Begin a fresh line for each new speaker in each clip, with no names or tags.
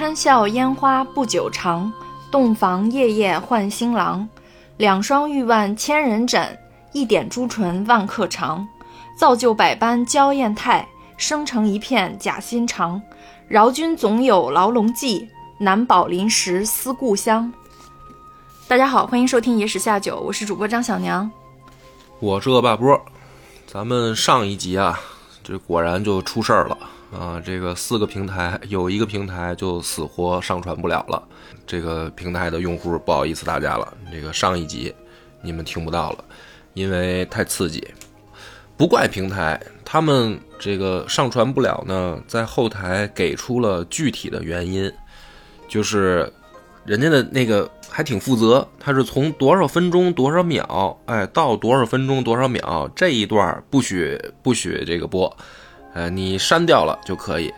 堪笑烟花不久长，洞房夜夜换新郎。两双玉腕千人枕，一点朱唇万客尝。造就百般娇艳态，生成一片假心肠。饶君总有牢笼计，难保临时思故乡。大家好，欢迎收听《野史下酒》，我是主播张小娘。
我是恶霸波。咱们上一集啊，这果然就出事儿了啊！这个四个平台有一个平台就死活上传不了了。这个平台的用户不好意思大家了，这个上一集你们听不到了，因为太刺激。不怪平台，他们这个上传不了呢，在后台给出了具体的原因，就是人家的那个还挺负责，他是从多少分钟多少秒，哎，到多少分钟多少秒这一段不许不许这个播，哎，你删掉了就可以。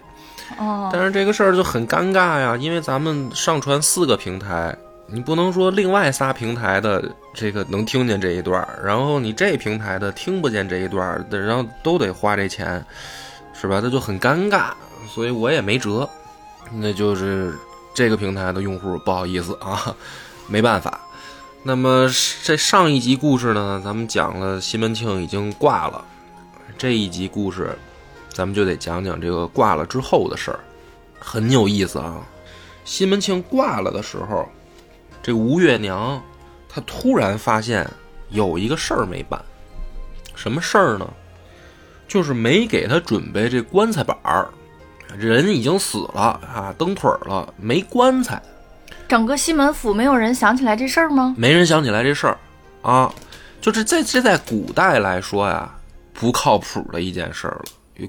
哦，
但是这个事儿就很尴尬呀，因为咱们上传四个平台。你不能说另外仨平台的这个能听见这一段，然后你这平台的听不见这一段，然后都得花这钱，是吧？那就很尴尬，所以我也没辙。那就是这个平台的用户不好意思啊，没办法。那么这上一集故事呢，咱们讲了西门庆已经挂了，这一集故事咱们就得讲讲这个挂了之后的事儿，很有意思啊。西门庆挂了的时候。这吴月娘，她突然发现有一个事儿没办，什么事儿呢？就是没给他准备这棺材板儿，人已经死了啊，蹬腿了，没棺材。
整个西门府没有人想起来这事儿吗？
没人想起来这事儿啊，就是这这在古代来说呀，不靠谱的一件事儿了。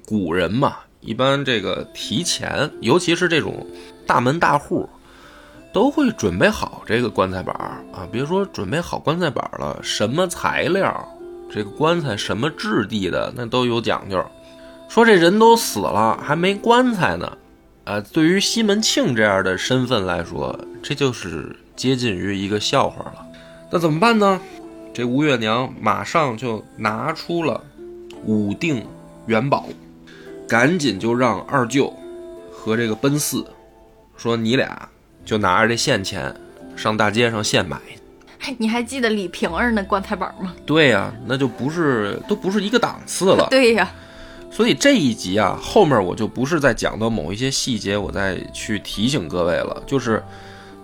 古人嘛，一般这个提前，尤其是这种大门大户。都会准备好这个棺材板啊！别说准备好棺材板了，什么材料，这个棺材什么质地的，那都有讲究。说这人都死了，还没棺材呢，啊，对于西门庆这样的身份来说，这就是接近于一个笑话了。那怎么办呢？这吴月娘马上就拿出了五锭元宝，赶紧就让二舅和这个奔四说：“你俩。”就拿着这现钱，上大街上现买。
你还记得李瓶儿那棺材板吗？
对呀，那就不是都不是一个档次了。
对呀，
所以这一集啊，后面我就不是在讲到某一些细节，我再去提醒各位了。就是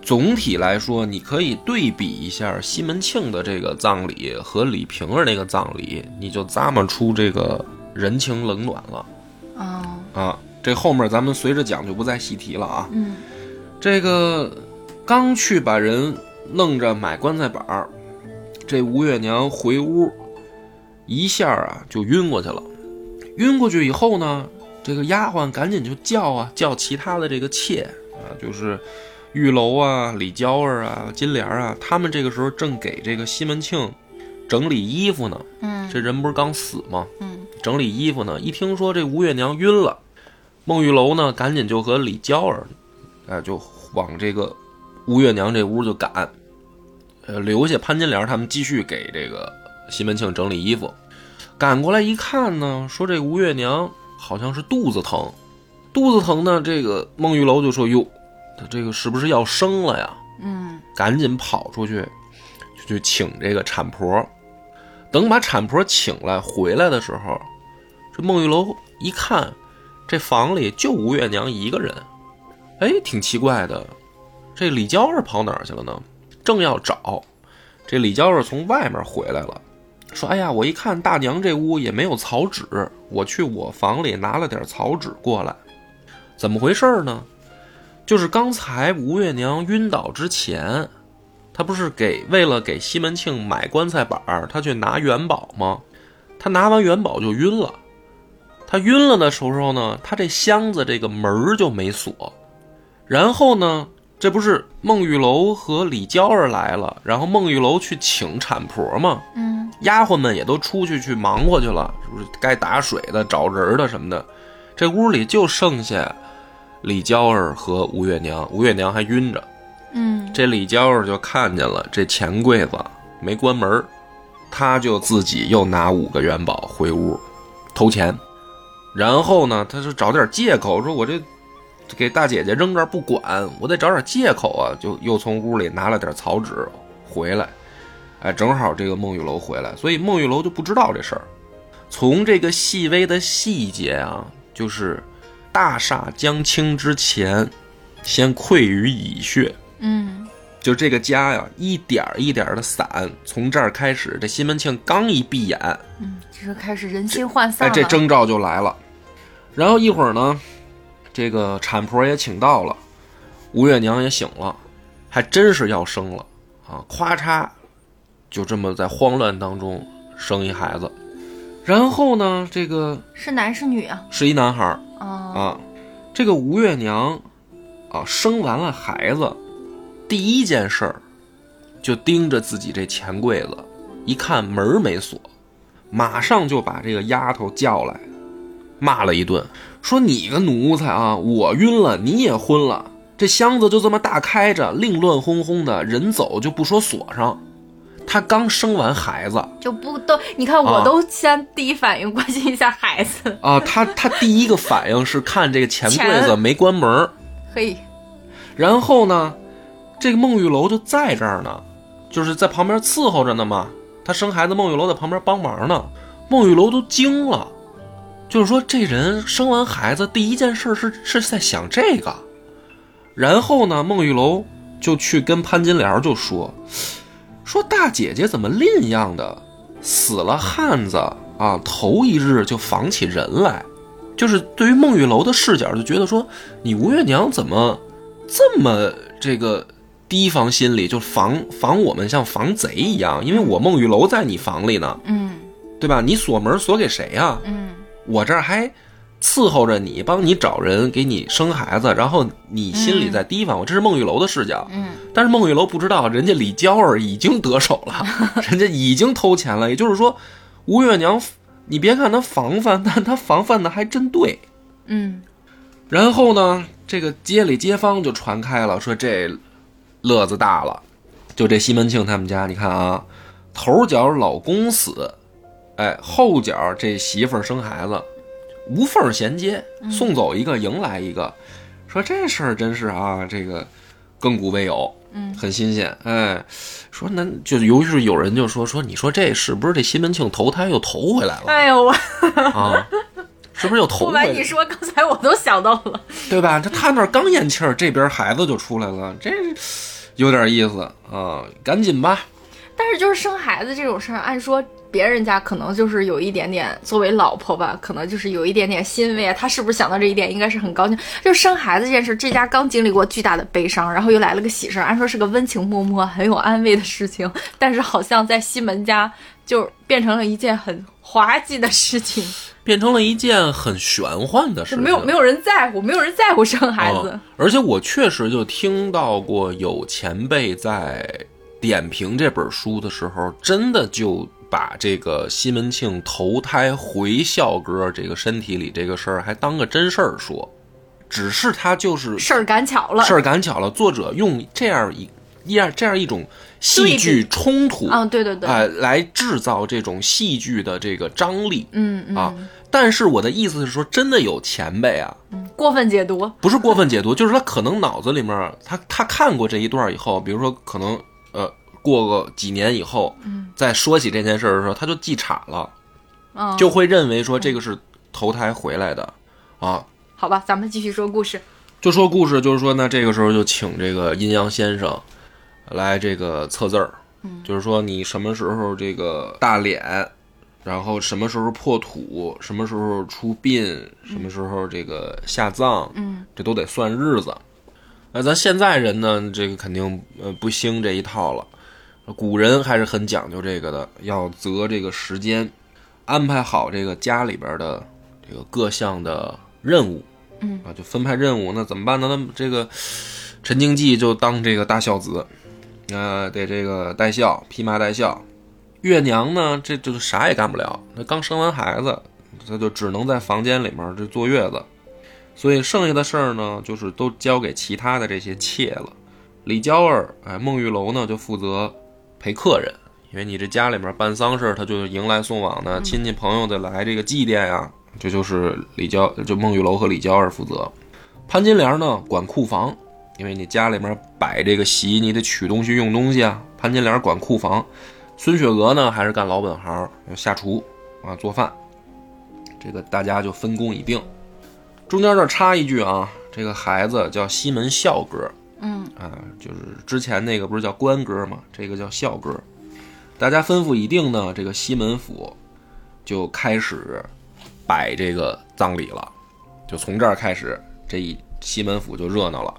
总体来说，你可以对比一下西门庆的这个葬礼和李瓶儿那个葬礼，你就咂摸出这个人情冷暖了。
哦，
啊，这后面咱们随着讲就不再细提了啊。
嗯。
这个刚去把人弄着买棺材板儿，这吴月娘回屋，一下啊就晕过去了。晕过去以后呢，这个丫鬟赶紧就叫啊叫其他的这个妾啊，就是玉楼啊、李娇儿啊、金莲啊，他们这个时候正给这个西门庆整理衣服呢。
嗯，
这人不是刚死吗？
嗯，
整理衣服呢，一听说这吴月娘晕了，孟玉楼呢赶紧就和李娇儿。哎，就往这个吴月娘这屋就赶，呃，留下潘金莲他们继续给这个西门庆整理衣服。赶过来一看呢，说这吴月娘好像是肚子疼，肚子疼呢，这个孟玉楼就说：“哟，他这个是不是要生了呀？”
嗯，
赶紧跑出去就去请这个产婆。等把产婆请来回来的时候，这孟玉楼一看，这房里就吴月娘一个人。哎，挺奇怪的，这李娇儿跑哪儿去了呢？正要找，这李娇儿从外面回来了，说：“哎呀，我一看大娘这屋也没有草纸，我去我房里拿了点草纸过来。怎么回事呢？就是刚才吴月娘晕倒之前，她不是给为了给西门庆买棺材板，她去拿元宝吗？她拿完元宝就晕了。她晕了的时候呢，他这箱子这个门儿就没锁。”然后呢，这不是孟玉楼和李娇儿来了，然后孟玉楼去请产婆嘛，
嗯，
丫鬟们也都出去去忙活去了，是不是该打水的、找人的什么的？这屋里就剩下李娇儿和吴月娘，吴月娘还晕着，
嗯，
这李娇儿就看见了这钱柜子没关门，他就自己又拿五个元宝回屋偷钱，然后呢，他就找点借口说：“我这。”给大姐姐扔这不管，我得找点借口啊，就又从屋里拿了点草纸回来。哎，正好这个孟玉楼回来，所以孟玉楼就不知道这事儿。从这个细微的细节啊，就是大厦将倾之前，先溃于蚁穴。
嗯
就这个家呀，一点儿一点儿的散，从这儿开始，这西门庆刚一闭眼，
嗯，这是开始人心涣散
哎，
了。
这征兆就来了。然后一会儿呢，这个产婆也请到了，吴月娘也醒了，还真是要生了啊！咵嚓，就这么在慌乱当中生一孩子。然后呢，这个
是男是女啊？
是一男孩儿
啊，
啊，这个吴月娘啊，生完了孩子，第一件事儿就盯着自己这钱柜子，一看门儿没锁，马上就把这个丫头叫来，骂了一顿，说你个奴才啊，我晕了，你也昏了，这箱子就这么大开着，另乱哄哄的，人走就不说锁上。她刚生完孩子
就不都？你看，我
啊
都先第一反应关心一下孩子。
啊，她她第一个反应是看这个钱柜子没关门儿
嘿，
然后呢，这个孟玉楼就在这儿呢，就是在旁边伺候着呢嘛。他生孩子，孟玉楼在旁边帮忙呢。孟玉楼都惊了，就是说这人生完孩子第一件事是是在想这个。然后呢，孟玉楼就去跟潘金莲就说，说大姐姐怎么另样的死了汉子啊，头一日就防起人来。就是对于孟玉楼的视角，就觉得说你吴月娘怎么这么这个提防心理，就防防我们像防贼一样，因为我孟玉楼在你房里呢，
嗯
对吧？你锁门锁给谁呀、
嗯
我这儿还伺候着你，帮你找人给你生孩子，然后你心里在提防我，这是孟玉楼的视角。
嗯
但是孟玉楼不知道，人家李娇儿已经得手了，人家已经偷钱了。也就是说，吴月娘，你别看她防范，但她防范的还真对。
嗯
然后呢，这个街里街坊就传开了，说这乐子大了。就这西门庆他们家，你看啊，头脚老公死，哎，后脚这媳妇儿生孩子，无缝衔接，送走一个迎来一个。说这事儿真是啊，这个亘古未有，
嗯
很新鲜。哎，说那就是尤其是有人就说说，你说这是不是这西门庆投胎又投回来了
哎呦我，
啊？是不是又投
不瞒你说，刚才我都想到了。
对吧？这他那儿刚咽气儿，这边孩子就出来了，这有点意思啊！赶紧吧，
但是就是生孩子这种事儿，按说别人家可能就是有一点点，作为老婆吧，可能就是有一点点欣慰啊。他是不是想到这一点，应该是很高兴。就生孩子这件事，这家刚经历过巨大的悲伤，然后又来了个喜事，按说是个温情脉脉、很有安慰的事情，但是好像在西门家就变成了一件很滑稽的事情，
变成了一件很玄幻的事情。
没有没有人在乎，没有人在乎生孩子。
嗯而且我确实就听到过有前辈在点评这本书的时候，真的就把这个西门庆投胎回孝哥这个身体里这个事儿还当个真事儿说，只是他就是
事儿赶巧了。
事，儿赶巧了，作者用这样一一样这样一种戏剧冲突
啊，对对对，
哎、来制造这种戏剧的这个张力
嗯嗯，
啊。但是我的意思是说，真的有前辈啊，
过分解读，
不是过分解读，就是他可能脑子里面他他看过这一段以后，比如说可能呃过个几年以后，再说起这件事儿的时候，他就记岔了，
嗯，
就会认为说这个是投胎回来的啊。
好吧，咱们继续说故事。
就说故事，就是说那，这个时候就请这个阴阳先生来这个测字儿，就是说你什么时候这个大脸，然后什么时候破土，什么时候出殡，什么时候这个下葬，
嗯，
这都得算日子。那咱现在人呢，这个肯定呃不兴这一套了，古人还是很讲究这个的，要择这个时间，安排好这个家里边的这个各项的任务。
嗯
啊，就分派任务，那怎么办呢？那这个陈经济就当这个大孝子，呃，得这个带孝，披麻戴孝。月娘呢，这这就啥也干不了，那刚生完孩子，她就只能在房间里面这坐月子，所以剩下的事儿呢，就是都交给其他的这些妾了。李娇儿，哎，孟玉楼呢就负责陪客人，因为你这家里面办丧事儿，他就迎来送往的，亲戚朋友的来这个祭奠呀，这就是李娇，就孟玉楼和李娇儿负责。潘金莲呢管库房，因为你家里面摆这个席，你得取东西用东西啊。潘金莲管库房，孙雪娥呢还是干老本行，下厨啊做饭。这个大家就分工已定。中间这插一句啊，这个孩子叫西门孝哥，
嗯
啊，就是之前那个不是叫官哥吗？这个叫孝哥。大家吩咐已定呢，这个西门府就开始摆这个葬礼了，就从这儿开始，这一西门府就热闹了。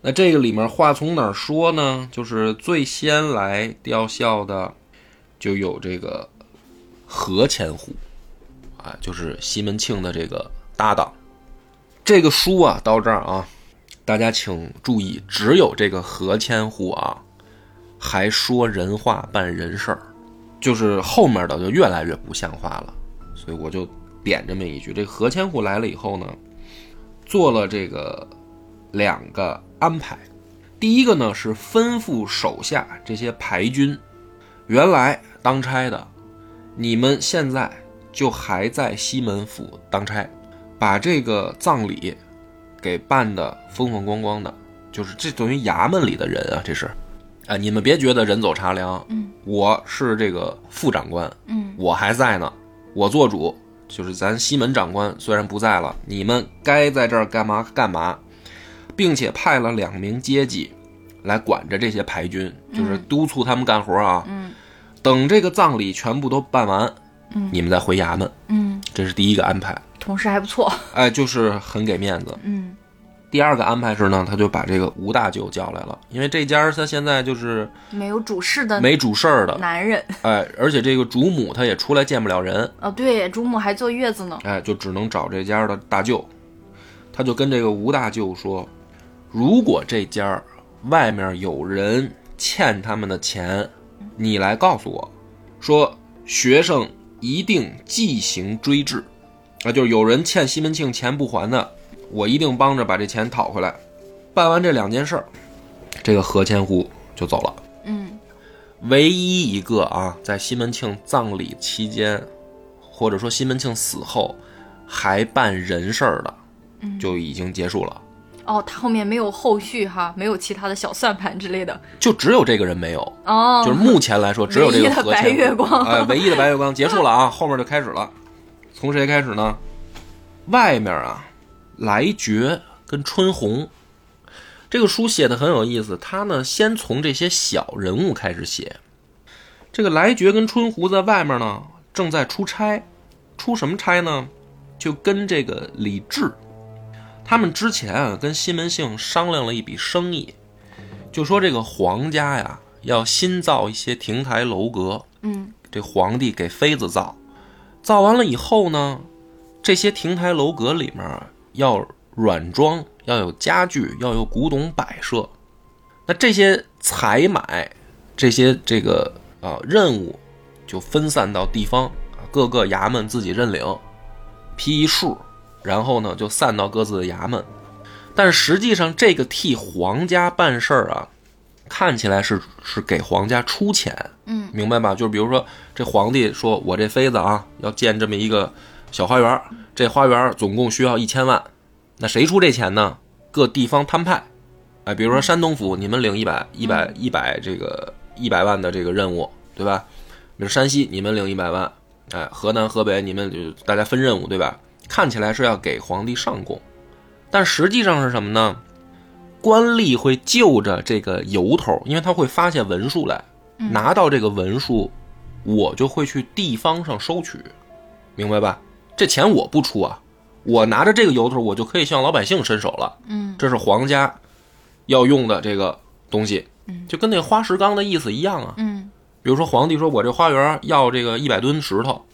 那这个里面话从哪儿说呢？就是最先来吊孝的，就有这个何千户，啊，就是西门庆的这个搭档。这个书啊，到这儿啊，大家请注意，只有这个何千户啊，还说人话办人事儿，就是后面的就越来越不像话了。所以我就点这么一句：这何千户来了以后呢，做了这个两个安排。第一个呢是吩咐手下这些牌军，原来当差的，你们现在就还在西门府当差，把这个葬礼给办的风风光光的，就是这等于衙门里的人啊，这是，啊，你们别觉得人走茶凉，
嗯，
我是这个副长官，
嗯。
我还在呢，我做主，就是咱西门长官虽然不在了，你们该在这儿干嘛干嘛，并且派了两名阶级来管着这些牌军，就是督促他们干活啊。
嗯。
等这个葬礼全部都办完，
嗯。
你们再回衙门，
嗯，
这是第一个安排。
同事还不错。
哎，就是很给面子。
嗯
第二个安排是呢，他就把这个吴大舅叫来了，因为这家他现在就是
没有主事的
没主事儿的，
男人。
哎，而且这个主母他也出来见不了人，
哦，对，主母还坐月子呢。
哎，就只能找这家的大舅。他就跟这个吴大舅说，如果这家外面有人欠他们的钱，你来告诉我，说学生一定即行追治。啊，就是有人欠西门庆钱不还的，我一定帮着把这钱讨回来。办完这两件事儿，这个何千户就走了。
嗯
唯一一个啊，在西门庆葬礼期间，或者说西门庆死后还办人事儿的，就已经结束了。
哦，他后面没有后续哈，没有其他的小算盘之类的。
就只有这个人没有，
哦，
就是目前来说只有这个何
唯一的白
千户
月光
哎，唯一的白月光结束了啊，后面就开始了。从谁开始呢？外面啊，来觉跟春红，这个书写的很有意思。他呢，先从这些小人物开始写。这个来觉跟春胡在外面呢，正在出差，出什么差呢？就跟这个李治，他们之前啊跟西门庆商量了一笔生意，就说这个皇家呀要新造一些亭台楼阁，
嗯
这皇帝给妃子造，造完了以后呢，这些亭台楼阁里面要软装，要有家具，要有古董摆设。那这些采买，这些这个啊任务，就分散到地方啊各个衙门自己认领，批一数，然后呢就散到各自的衙门。但实际上，这个替皇家办事儿啊，看起来是是给皇家出钱，
嗯
明白吧？就是比如说，这皇帝说我这妃子啊要建这么一个小花园，这花园总共需要一千万，那谁出这钱呢？各地方摊派，哎，比如说山东府，你们领一百一百一百这个一百万的这个任务，对吧？比如山西，你们领一百万，哎，河南、河北，你们就大家分任务，对吧？看起来是要给皇帝上贡，但实际上是什么呢？官吏会就着这个由头，因为他会发现文书来，拿到这个文书，我就会去地方上收取，明白吧？这钱我不出啊，我拿着这个由头，我就可以向老百姓伸手了。
嗯
这是皇家要用的这个东西，就跟那花石纲的意思一样啊。
嗯
比如说皇帝说我这花园要这个一百吨石头，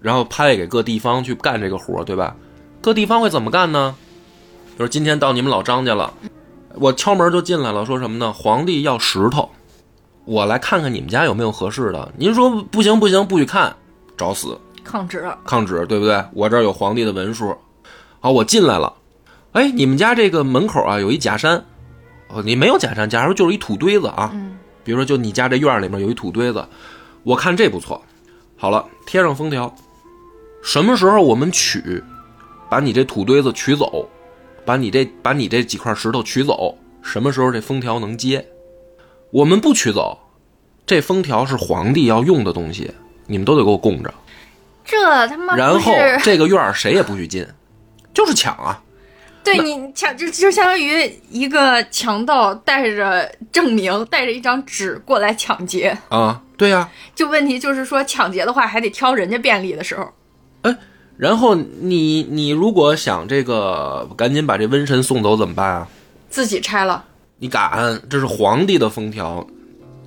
然后派给各地方去干这个活，对吧？各地方会怎么干呢？就是今天到你们老张家了，我敲门就进来了，说什么呢？皇帝要石头，我来看看你们家有没有合适的。您说不行不行，不许看，找死，
抗旨。
抗旨，对不对？我这儿有皇帝的文书。好，我进来了。哎，你们家这个门口啊有一假山，哦，你没有假山，假如就是一土堆子啊。
嗯
比如说，就你家这院里面有一土堆子，我看这不错。好了，贴上封条，什么时候我们取，把你这土堆子取走，把你这把你这几块石头取走，什么时候这封条能接？我们不取走，这封条是皇帝要用的东西，你们都得给我供着。
这他妈
然后这个院儿谁也不许进，就是抢啊！
对你抢就就相当于一个强盗带着证明，带着一张纸过来抢劫。
啊，对呀、
就问题就是说，抢劫的话还得挑人家便利的时候。
然后你你如果想这个赶紧把这瘟神送走怎么办啊？
自己拆了
你敢？这是皇帝的封条，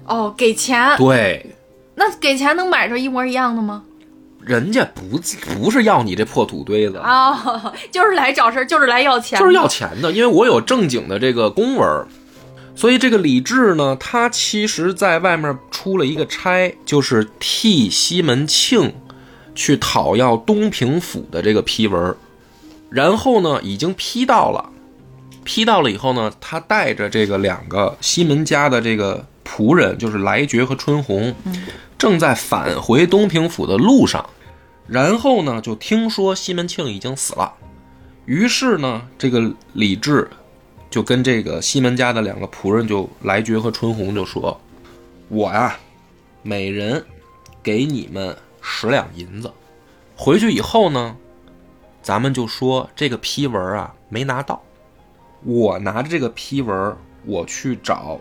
哦，给钱，
对，
那给钱能买着一模一样的吗？
人家不不是要你这破土堆子，
啊、就是来找事儿，就是来要钱，
就是要。钱的，因为我有正经的这个公文，所以这个李治呢，他其实在外面出了一个差，就是替西门庆去讨要东平府的这个批文，然后呢，已经批到了，批到了以后呢，他带着这个两个西门家的这个仆人，就是来觉和春红，正在返回东平府的路上，然后呢，就听说西门庆已经死了。于是呢，这个李治就跟这个西门家的两个仆人就来觉和春红就说：“我呀，每人给你们十两银子，回去以后呢，咱们就说这个批文啊没拿到，我拿着这个批文，我去找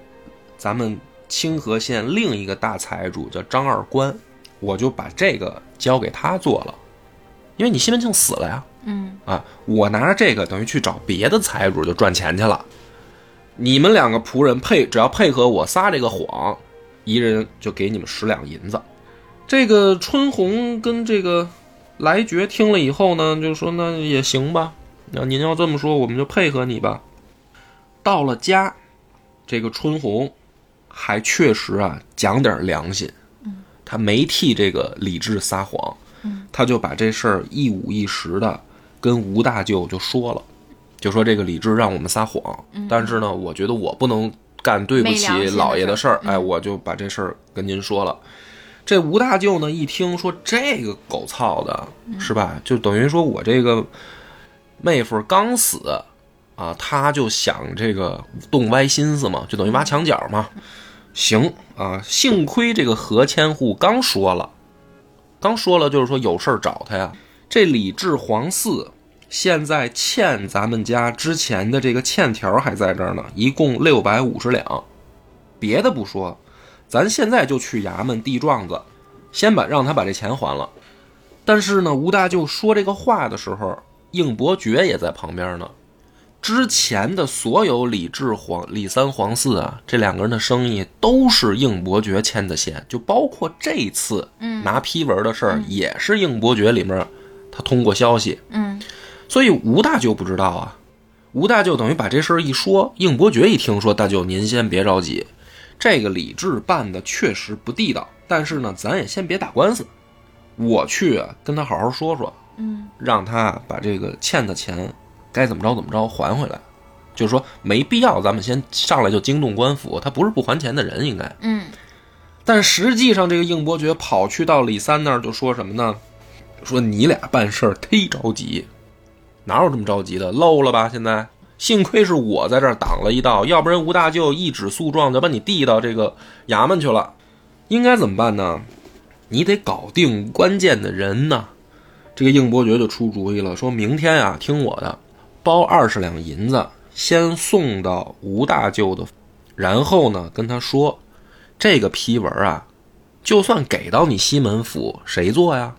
咱们清河县另一个大财主叫张二官，我就把这个交给他做了，因为你西门庆死了呀。”
嗯，
啊，我拿着这个等于去找别的财主就赚钱去了。你们两个仆人配只要配合我撒这个谎，一人就给你们十两银子。这个春红跟这个来觉听了以后呢，就说那也行吧，那您要这么说，我们就配合你吧。到了家，这个春红还确实啊讲点良心，他没替这个李治撒谎，他就把这事儿一五一十的跟吴大舅就说了，就说这个李治让我们撒谎，但是呢，我觉得我不能干对不起老爷的事儿，
事儿
哎，我就把这事儿跟您说了。这吴大舅呢，一听说这个狗操的，是吧？就等于说我这个妹夫刚死啊，他就想这个动歪心思嘛，就等于挖墙脚嘛。行啊，幸亏这个何千户刚说了，刚说了，就是说有事儿找他呀。这李治皇四现在欠咱们家之前的这个欠条还在这儿呢，一共六百五十两。别的不说，咱现在就去衙门递状子，先把让他把这钱还了。但是呢，吴大舅说这个话的时候，应伯爵也在旁边呢。之前的所有李治黄、李三黄四啊，这两个人的生意都是应伯爵牵的线，就包括这次拿批文的事儿，也是应伯爵里面他通过消息。
嗯，
所以吴大舅不知道啊，吴大舅等于把这事儿一说，应伯爵一听说，大舅您先别着急，这个李治办的确实不地道，但是呢，咱也先别打官司，我去啊跟他好好说说，
嗯，
让他把这个欠的钱该怎么着怎么着还回来，就是说没必要咱们先上来就惊动官府，他不是不还钱的人，应该。
嗯，
但实际上，这个应伯爵跑去到李三那儿就说什么呢？说你俩办事儿忒着急，哪有这么着急的？漏了吧？现在幸亏是我在这儿挡了一道，要不然吴大舅一纸诉状就把你递到这个衙门去了。应该怎么办呢？你得搞定关键的人呢。这个应伯爵就出主意了，说明天啊，听我的，包二十两银子，先送到吴大舅的，然后呢跟他说，这个批文啊，就算给到你西门府，谁做呀？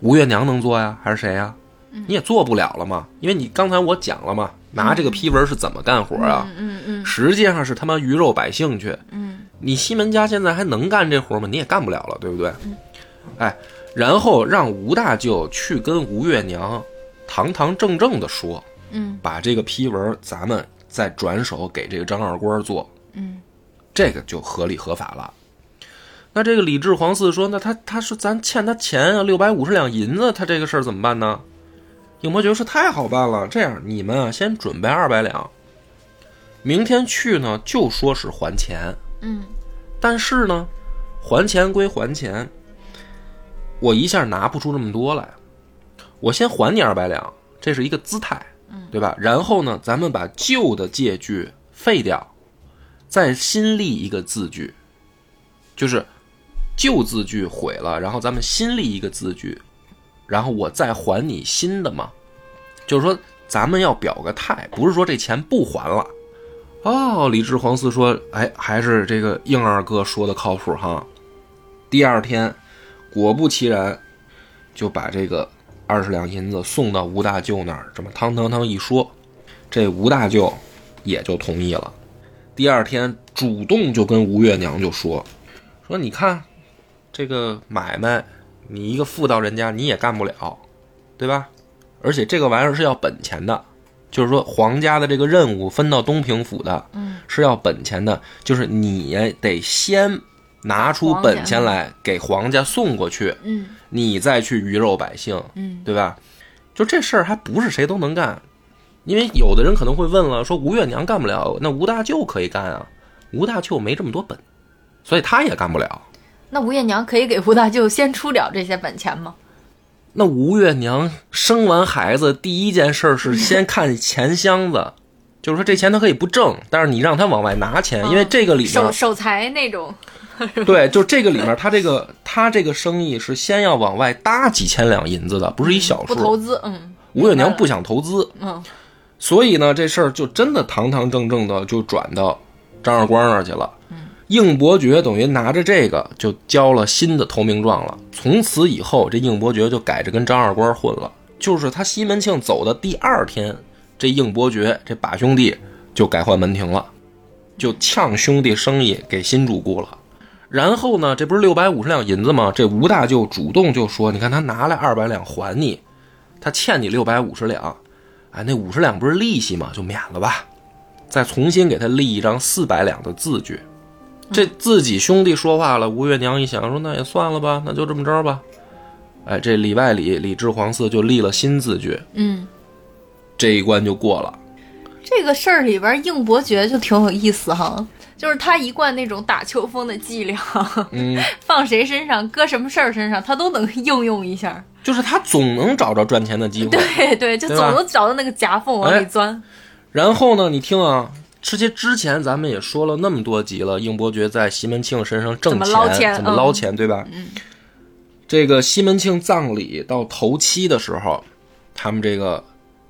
吴月娘能做呀，还是谁呀？你也做不了了嘛，因为你刚才我讲了嘛，拿这个批文是怎么干活啊？
嗯嗯
实际上是他妈鱼肉百姓去。
嗯
你西门家现在还能干这活吗？你也干不了了，对不对？哎，然后让吴大舅去跟吴月娘堂堂正正的说，
嗯
把这个批文咱们再转手给这个张二官做，
嗯
这个就合理合法了。那这个李治皇嗣说，那他他说咱欠他钱啊，六百五十两银子，他这个事儿怎么办呢？应伯爵说太好办了，这样你们啊先准备二百两，明天去呢就说是还钱，
嗯
但是呢，还钱归还钱，我一下拿不出这么多来，我先还你二百两，这是一个姿态。对吧？然后呢，咱们把旧的借据废掉，再新立一个字据，就是旧字据毁了，然后咱们新立一个字据，然后我再还你新的嘛。就是说，咱们要表个态，不是说这钱不还了。哦，李治黄四说：“哎，还是这个应二哥说的靠谱哈。”第二天，果不其然，就把这个二十两银子送到吴大舅那儿。这么汤汤汤一说，这吴大舅也就同意了。第二天，主动就跟吴月娘就说：“说你看，这个买卖，你一个妇道人家你也干不了，对吧？而且这个玩意儿是要本钱的。”就是说，皇家的这个任务分到东平府的，
嗯，
是要本钱的。就是你得先拿出本钱来给皇家送过去，
嗯，
你再去鱼肉百姓，
嗯，
对吧？就这事儿还不是谁都能干，因为有的人可能会问了，说吴月娘干不了，那吴大舅可以干啊。吴大舅没这么多本，所以他也干不了。
那吴月娘可以给吴大舅先出了这些本钱吗？
那吴月娘生完孩子第一件事是先 看钱箱子，就是说这钱她可以不挣，但是你让她往外拿钱，因为这个里面
守守财那种，
对，就这个里面，他这个他这个生意是先要往外搭几千两银子的，不是一小数。
不投资，嗯，
吴月娘不想投资，
嗯，
所以呢，这事儿就真的堂堂正正的就转到张二官那儿去了。应伯爵等于拿着这个就交了新的投名状了。从此以后，这应伯爵就改着跟张二官混了。就是他西门庆走的第二天，这应伯爵这把兄弟就改换门庭了，就呛兄弟生意给新主顾了。然后呢，这不是六百五十两银子吗？这吴大舅主动就说：“你看他拿来二百两还你，他欠你六百五十两，哎，那五十两不是利息吗？就免了吧，再重新给他立一张四百两的字据。”这自己兄弟说话了，吴月娘一想说：“那也算了吧，那就这么着吧。”哎，这里外里李治皇嗣就立了新字据，
嗯，
这一关就过了。
这个事儿里边，应伯爵就挺有意思哈，就是他一贯那种打秋风的伎俩，
嗯，
放谁身上，搁什么事儿身上，他都能应用一下。
就是他总能找着赚钱的机会。
对对，就总能找到那个夹缝往里钻。
然后呢，你听啊，之前之前咱们也说了那么多集了，应伯爵在西门庆身上挣
怎么捞钱
怎么捞钱，对吧？
嗯。
这个西门庆葬礼到头七的时候，他们这个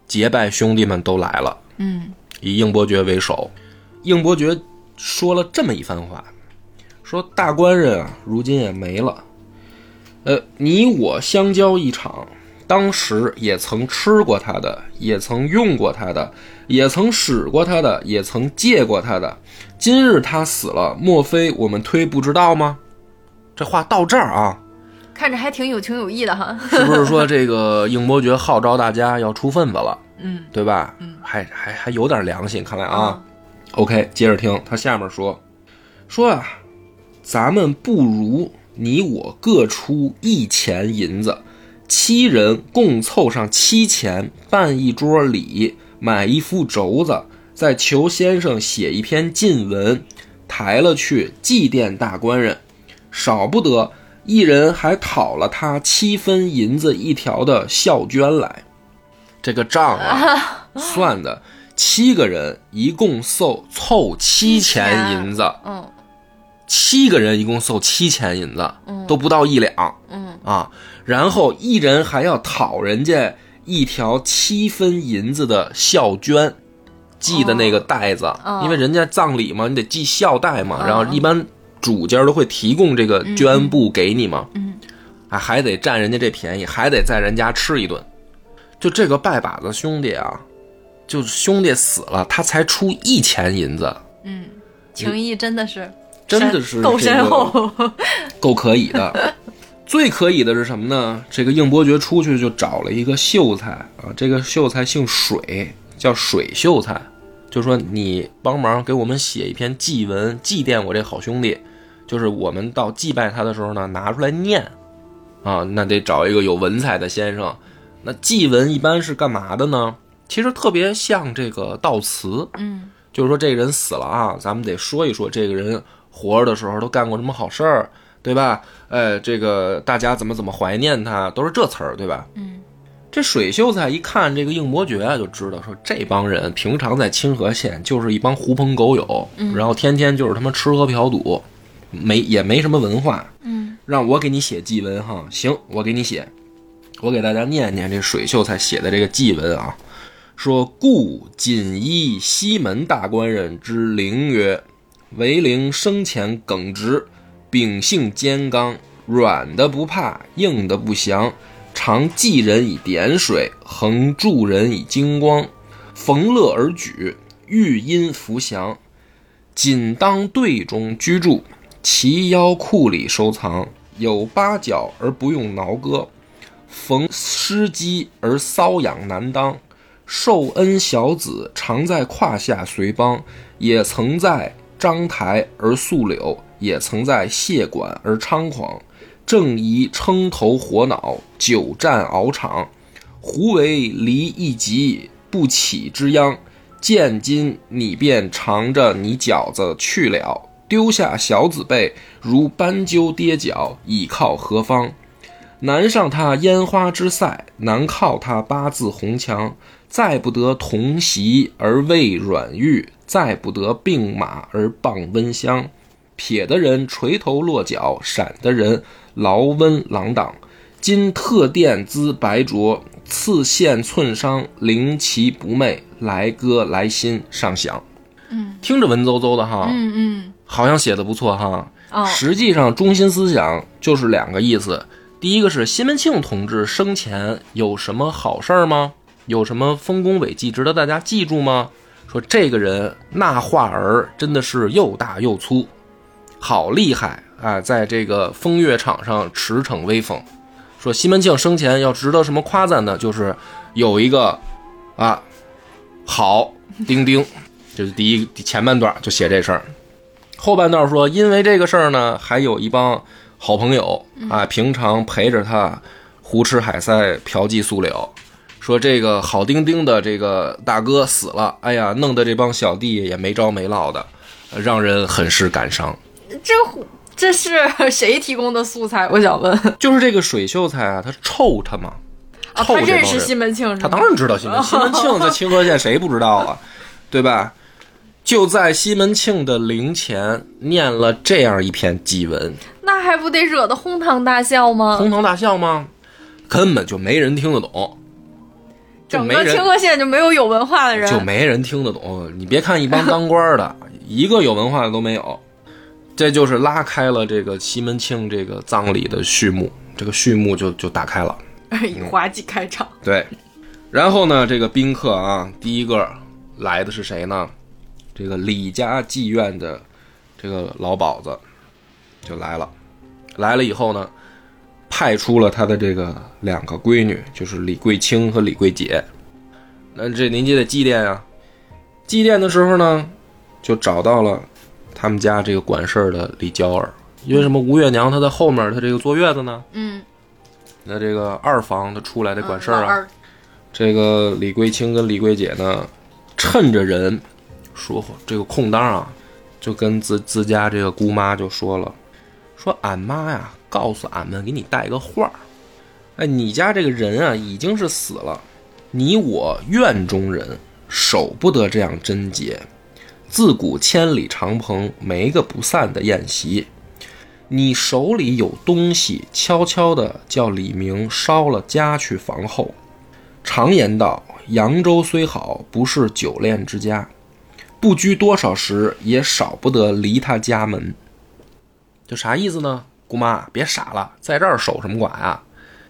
结拜兄弟们都来了，
嗯
以应伯爵为首。应伯爵说了这么一番话，说大官人啊，如今也没了。呃，你我相交一场，当时也曾吃过他的，也曾用过他的，也曾使过他的，也曾借过他的。今日他死了，莫非我们推不知道吗？这话到这儿啊，
看着还挺有情有义的哈。
是不是说这个应伯爵号召大家要出份子了，
嗯
对吧？
嗯
还还还有点良心，看来啊。OK，接着听他下面说，说啊，咱们不如你我各出一钱银子，七人共凑上七钱，办一桌礼，买一副轴子，再求先生写一篇禁文，抬了去祭奠大官人，少不得一人还讨了他七分银子一条的孝捐来。这个账啊，算的七个人一共凑凑七钱银子，
嗯
七个人一共凑七钱银子，都不到一两
嗯。
啊。然后一人还要讨人家一条七分银子的孝捐，系的那个带子，
哦。
因为人家葬礼嘛，你得系孝带嘛。
嗯
然后一般主家都会提供这个绢布给你嘛，
嗯。
啊，还得占人家这便宜，还得在人家吃一顿。就这个拜把子兄弟啊，就兄弟死了，他才出一钱银子，
嗯，情谊真的是
真的
是够
是这个
深厚。
够可以的。最可以的是什么呢？这个应伯爵出去就找了一个秀才啊，这个秀才姓水，叫水秀才，就说你帮忙给我们写一篇祭文，祭奠我这好兄弟。就是我们到祭拜他的时候呢，拿出来念啊，那得找一个有文采的先生。那祭文一般是干嘛的呢？其实特别像这个悼词，
嗯
就是说这个人死了啊，咱们得说一说这个人活着的时候都干过什么好事儿，对吧？哎，这个大家怎么怎么怀念他，都是这词儿，对吧？
嗯
这水秀才一看这个应伯爵啊，就知道说这帮人平常在清河县就是一帮狐朋狗友，然后天天就是他妈吃喝嫖赌，没也没什么文化。
嗯，
让我给你写祭文哈，行，我给你写，我给大家念念这水秀才写的这个祭文啊，说故锦衣西门大官人之灵曰，为灵生前耿直，秉性坚刚，软的不怕，硬的不降。常济人以点水，恒助人以精光，逢乐而举，遇阴弗降。仅当队中居住，齐腰库里收藏，有八角而不用挠割，逢失机而搔痒难当。受恩小子常在胯下随帮，也曾在章台而素柳，也曾在谢馆而猖狂。正宜称头火脑，久战熬场，胡为离一疾不起之殃？见今你便尝着你饺子去了，丢下小子辈，如斑鸠跌脚，倚靠何方？难上他烟花之塞，难靠他八字红墙。再不得同席而喂软玉，再不得并马而傍温香。撇的人垂头落脚，闪的人。劳温郎党，今特殿资白琢，次县寸伤，灵旗不昧，来歌来心上响。
嗯，
听着文绉绉的哈，
嗯嗯，
好像写的不错哈。
哦，
实际上中心思想就是两个意思。第一个是西门庆同志生前有什么好事儿吗？有什么丰功伟绩值得大家记住吗？说这个人那画儿真的是又大又粗，好厉害。啊，在这个风月场上驰骋威风，说西门庆生前要值得什么夸赞呢？就是有一个啊好丁丁，这是第一前半段就写这事儿，后半段说因为这个事儿呢，还有一帮好朋友啊，平常陪着他胡吃海塞、嫖妓素柳，说这个好丁丁的这个大哥死了，哎呀，弄得这帮小弟也没着没落的，让人很是感伤。
这这是 谁提供的素材？我想问，
就是这个水秀才啊，他臭他吗？
啊，他认识西门庆，
他当然知道西门西门庆在清河县，谁不知道啊？对吧？就在西门庆的灵前念了这样一篇祭文，
那还不得惹得哄堂大笑吗？
哄堂大笑吗？根本就没人听得懂，
整个清河县就没有有文化的人，
就没人听得懂。你别看一帮当官的，一个有文化的都没有。这就是拉开了这个西门庆这个葬礼的序幕，这个序幕就就打开了，
以滑稽开场。
对，然后呢，这个宾客啊，第一个来的是谁呢？这个李家妓院的这个老鸨子就来了，来了以后呢，派出了他的这个两个闺女，就是李桂清和李桂姐。那这您就得祭奠啊，祭奠的时候呢，就找到了。他们家这个管事儿的李娇儿，因为什么？吴月娘她在后面，她这个坐月子呢。
嗯。
那这个二房她出来的管事儿啊。这个李桂清跟李桂姐呢，趁着人说这个空当啊，就跟自自家这个姑妈就说了，说俺妈呀，告诉俺们给你带个话儿。哎，你家这个人啊，已经是死了，你我院中人，守不得这样贞洁。自古千里长蓬，没个不散的宴席。你手里有东西，悄悄的叫李明烧了家去房后。常言道，扬州虽好，不是久恋之家。不拘多少时，也少不得离他家门。就啥意思呢？姑妈，别傻了，在这儿守什么寡呀？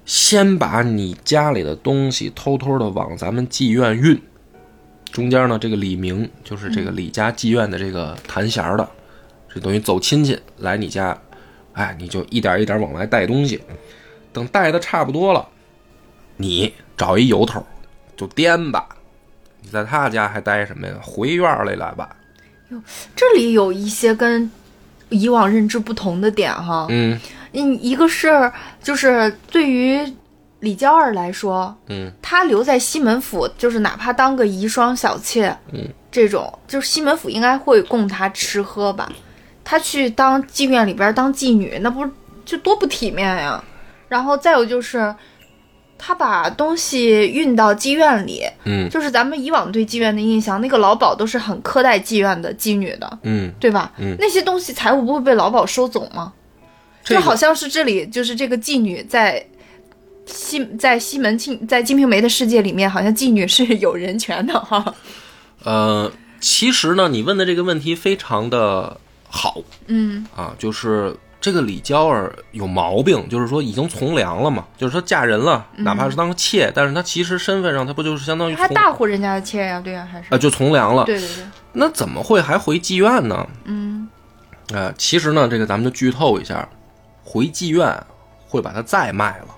先把你家里的东西偷偷的往咱们妓院运。中间呢，这个李明就是这个李家妓院的这个弹弦的，这等于走亲戚来你家，哎，你就一点一点往外带东西，等带的差不多了，你找一由头就颠吧。你在他家还待什么呀？回院里来吧。
哟，这里有一些跟以往认知不同的点哈。
嗯，
一个是就是对于。李娇儿来说，
嗯，
她留在西门府，就是哪怕当个遗孀小妾，
嗯，
这种就是西门府应该会供她吃喝吧。她去当妓院里边当妓女，那不是就多不体面呀？然后再有就是，他把东西运到妓院里，
嗯
就是咱们以往对妓院的印象，那个老鸨都是很苛待妓院的妓女的，
嗯，
对吧？
嗯
那些东西财物不会被老鸨收走吗？
这个
就好像是这里就是这个妓女在西在西门庆在《金瓶梅》的世界里面，好像妓女是有人权的哈。
呃，其实呢，你问的这个问题非常的好
嗯
啊，就是这个李娇儿有毛病，就是说已经从良了嘛，就是说嫁人了，哪怕是当妾，但是她其实身份上她不就是相当于
还
从
大户人家的妾呀，对呀、还是、
啊就从良了，
对对对，
那怎么会还回妓院呢？
嗯。
呃，其实呢，这个咱们就剧透一下，回妓院会把她再卖了，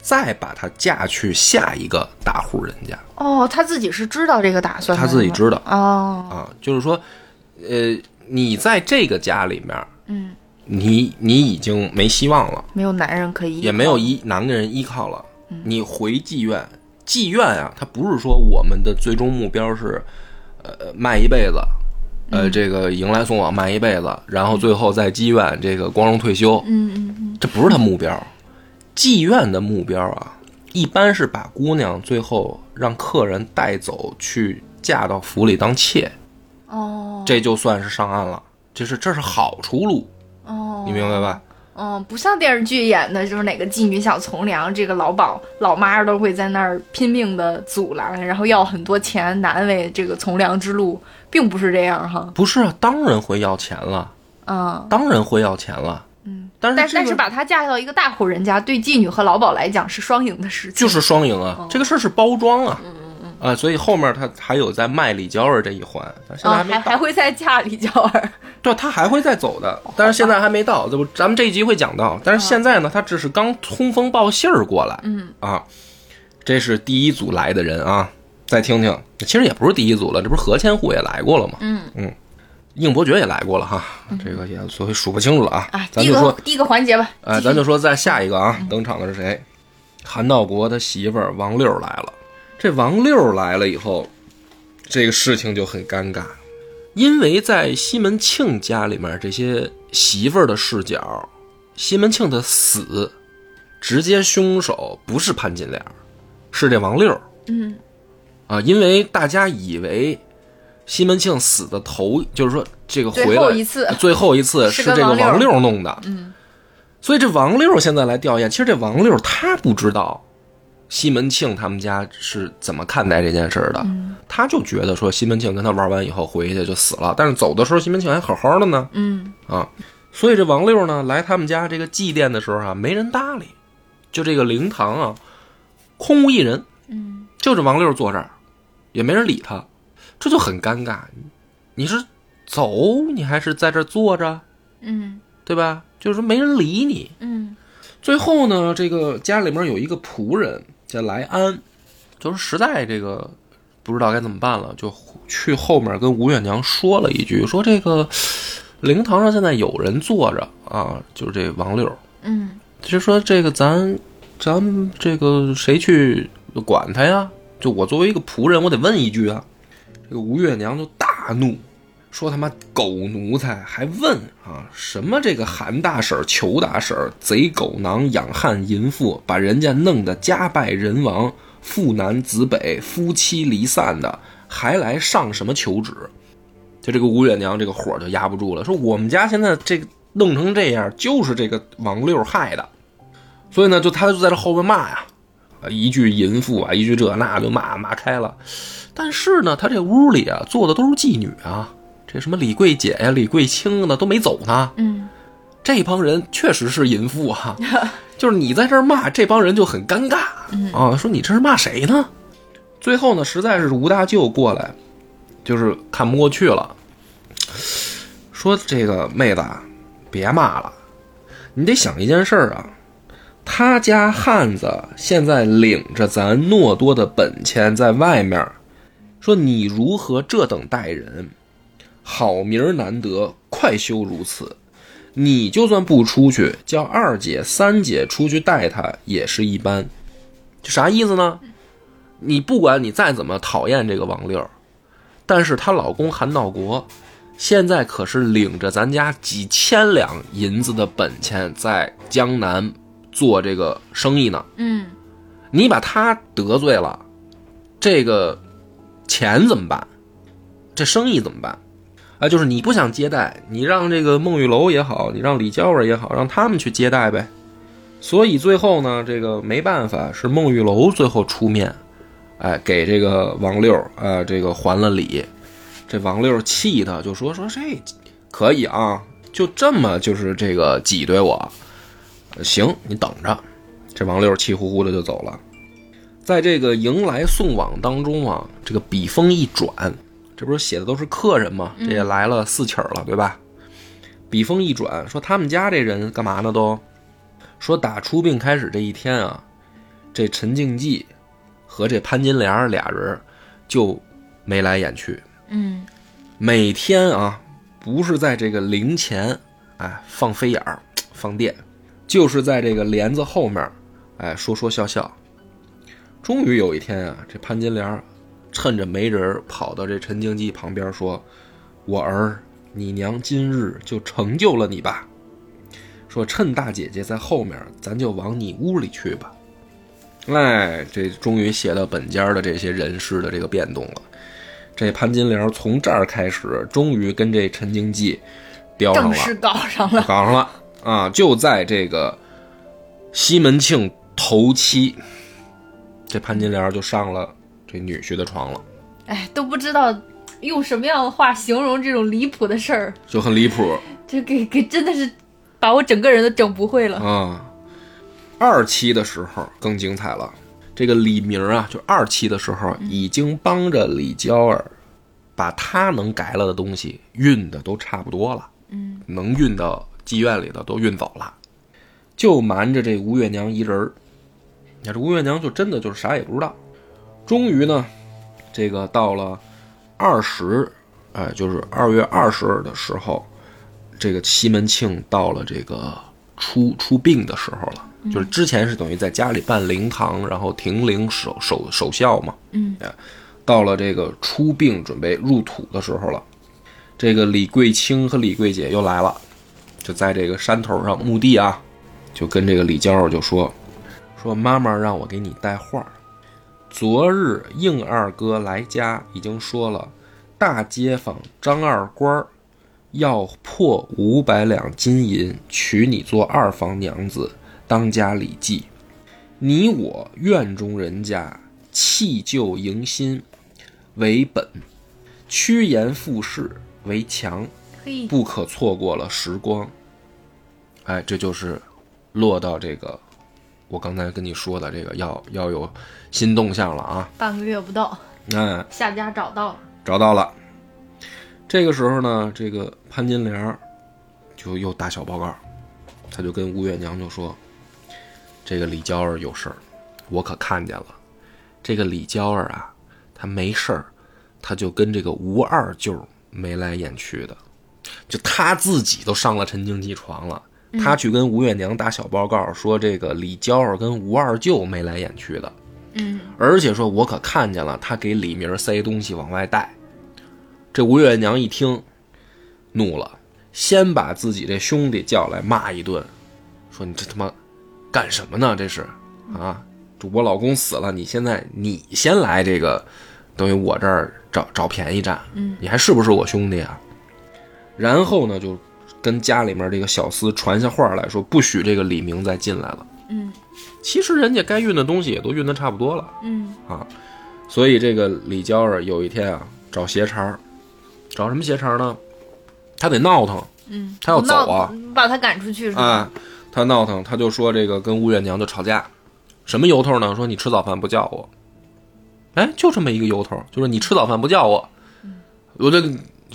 再把她嫁去下一个大户人家。
哦，她自己是知道这个打算的，
他自己知道。
哦，
啊，就是说，呃，你在这个家里面，
嗯，
你你已经没希望了，
没有男人可以
也没有依男的人依靠了，你回妓院，妓院啊，它不是说我们的最终目标是，呃，卖一辈子。呃，这个迎来送往卖一辈子，然后最后在妓院这个光荣退休，
嗯嗯嗯，
这不是他目标。妓院的目标啊，一般是把姑娘最后让客人带走去嫁到府里当妾，
哦，
这就算是上岸了。这是这是好出路，
哦，
你明白吧？
嗯，不像电视剧演的，就是哪个妓女想从良，这个老鸨老妈都会在那儿拼命的阻拦，然后要很多钱难为这个从良之路，并不是这样哈。
不是啊，当然会要钱了，
嗯，
当然会要钱了。
嗯，
但是、这个、
但但是把她嫁到一个大户人家，对妓女和老鸨来讲是双赢的事情。
就是双赢啊，这个事儿是包装啊，嗯啊，所以后面他还有在卖李娇儿这一环，但现在
啊，
还没到。
还还会再嫁李娇儿。
对，他还会再走的，但是现在还没到，这不咱们这一集会讲到。但是现在呢，他只是刚通风报信儿过来，
嗯
啊，这是第一组来的人啊，再听听，其实也不是第一组了，这不是何千户也来过了吗？
嗯
嗯，应伯爵也来过了哈，这个也所以数不清楚了啊，
啊，
咱就说，
第一个环节吧。
哎，咱就说再下一个啊，登场的是谁？韩道国他媳妇儿王六来了。这王六来了以后，这个事情就很尴尬，因为在西门庆家里面，这些媳妇儿的视角，西门庆的死，直接凶手不是潘金莲，是这王六
嗯。
啊，因为大家以为西门庆死的头，就是说这个回
最
来
后一次
最后一次
是
是这个
王六
王六弄的，
嗯。
所以这王六现在来吊唁，其实这王六他不知道西门庆他们家是怎么看待这件事儿的，
嗯。
他就觉得说西门庆跟他玩完以后回去就死了，但是走的时候西门庆还好好的呢？
嗯。
啊，所以这王六呢来他们家这个祭奠的时候啊，没人搭理，就这个灵堂啊空无一人，
嗯。
就这王六坐这儿，也没人理他，这就很尴尬。你是走，你还是在这儿坐着，
嗯。
对吧？就是说没人理你。
嗯。
最后呢，这个家里面有一个仆人叫来安，就是实在这个不知道该怎么办了，就去后面跟吴月娘说了一句，说这个灵堂上现在有人坐着啊，就是这王六，
嗯
就说这个咱咱这个谁去管他呀？就我作为一个仆人，我得问一句啊。这个吴月娘就大怒，说他妈狗奴才，还问啊什么这个韩大婶儿、裘大婶儿、贼狗囊、养汉淫妇，把人家弄得家败人亡、父南子北、夫妻离散的，还来上什么求职？就这个吴月娘这个火就压不住了，说我们家现在这个弄成这样，就是这个王六害的。所以呢，就他就在这后边骂呀，啊，一句淫妇啊，一句这那就骂骂开了。但是呢，他这屋里啊坐的都是妓女啊，这什么李桂姐呀、李桂清呢都没走呢。
嗯
这帮人确实是淫妇啊，就是你在这儿骂，这帮人就很尴尬啊，说你这是骂谁呢？最后呢，实在是吴大舅过来，就是看不过去了，说这个妹子啊，别骂了，你得想一件事儿啊，他家汉子现在领着咱诺多的本钱在外面，说你如何这等待人，好名儿难得，快休如此。你就算不出去，叫二姐、三姐出去带他也是一般。这啥意思呢？你不管你再怎么讨厌这个王六，但是她老公韩道国现在可是领着咱家几千两银子的本钱在江南做这个生意呢。
嗯
你把他得罪了，这个钱怎么办？这生意怎么办？啊，就是你不想接待，你让这个孟玉楼也好，你让李娇儿也好，让他们去接待呗。所以最后呢，这个没办法，是孟玉楼最后出面，哎，给这个王六啊，这个还了礼。这王六气的就说说这可以啊，就这么就是这个挤兑我，行，你等着。这王六气呼呼的就走了。在这个迎来送往当中啊，这个笔锋一转。这不是写的都是客人吗？这也来了四起儿了，对吧？笔锋一转，说他们家这人干嘛呢？都说打出殡开始这一天啊，这陈静济和这潘金莲俩人就眉来眼去。
嗯，
每天啊，不是在这个灵前哎放飞眼儿、放电，就是在这个帘子后面哎说说笑笑。终于有一天啊，这潘金莲。趁着没人，跑到这陈经济旁边说：“我儿，你娘今日就成就了你吧。说趁大姐姐在后面，咱就往你屋里去吧。”哎，这终于写到本家的这些人事的这个变动了。这潘金莲从这儿开始，终于跟这陈经济叼上了，
正式搞上了，
搞上了啊！就在这个西门庆头七，这潘金莲就上了。这女婿的床了，
哎，都不知道用什么样的话形容这种离谱的事儿，
就很离谱。
这给给真的是把我整个人都整不会了
啊！二期的时候更精彩了，这个李明啊，就二期的时候已经帮着李娇儿把他能改了的东西运的都差不多了，
嗯，
能运到妓院里的都运走了，就瞒着这吴月娘一人儿。你看这吴月娘就真的就是啥也不知道。终于呢，这个到了二十，哎，就是二月二十的时候，这个西门庆到了这个出出殡的时候了。就是之前是等于在家里办灵堂，然后停灵守守守孝嘛。
嗯，
哎，到了这个出殡准备入土的时候了，这个李桂清和李桂姐又来了，就在这个山头上墓地啊，就跟这个李娇就说说妈妈让我给你带话。昨日应二哥来家，已经说了，大街坊张二官要破五百两金银娶你做二房娘子，当家礼记。你我院中人家弃旧迎新为本，趋炎附势为强，不可错过了时光。哎，这就是落到这个。我刚才跟你说的这个要要有新动向了啊！
半个月不到，
哎，
下家找到了，
找到了。这个时候呢，这个潘金莲就又打小报告，他就跟吴月娘就说：“这个李娇儿有事儿，我可看见了。这个李娇儿啊，她没事儿，她就跟这个吴二舅眉来眼去的，就她自己都上了陈经济床了。”他去跟吴月娘打小报告，说这个李娇儿跟吴二舅眉来眼去的，
嗯，
而且说我可看见了，他给李明塞东西往外带。这吴月娘一听，怒了，先把自己这兄弟叫来骂一顿，说你这他妈干什么呢？这是啊，我老公死了，你现在你先来这个，等于我这儿找找便宜占，
嗯，
你还是不是我兄弟啊？然后呢，就。跟家里面这个小厮传下话来说，不许这个李明再进来了。
嗯，
其实人家该运的东西也都运的差不多了。
嗯
啊，所以这个李娇儿有一天啊，找鞋茬找什么鞋茬呢？他得闹腾。
嗯，
他要走啊，
把他赶出去是
吧？他闹腾，他就说这个跟吴月娘就吵架，什么由头呢？说你吃早饭不叫我。哎，就这么一个由头，就是你吃早饭不叫我，我这。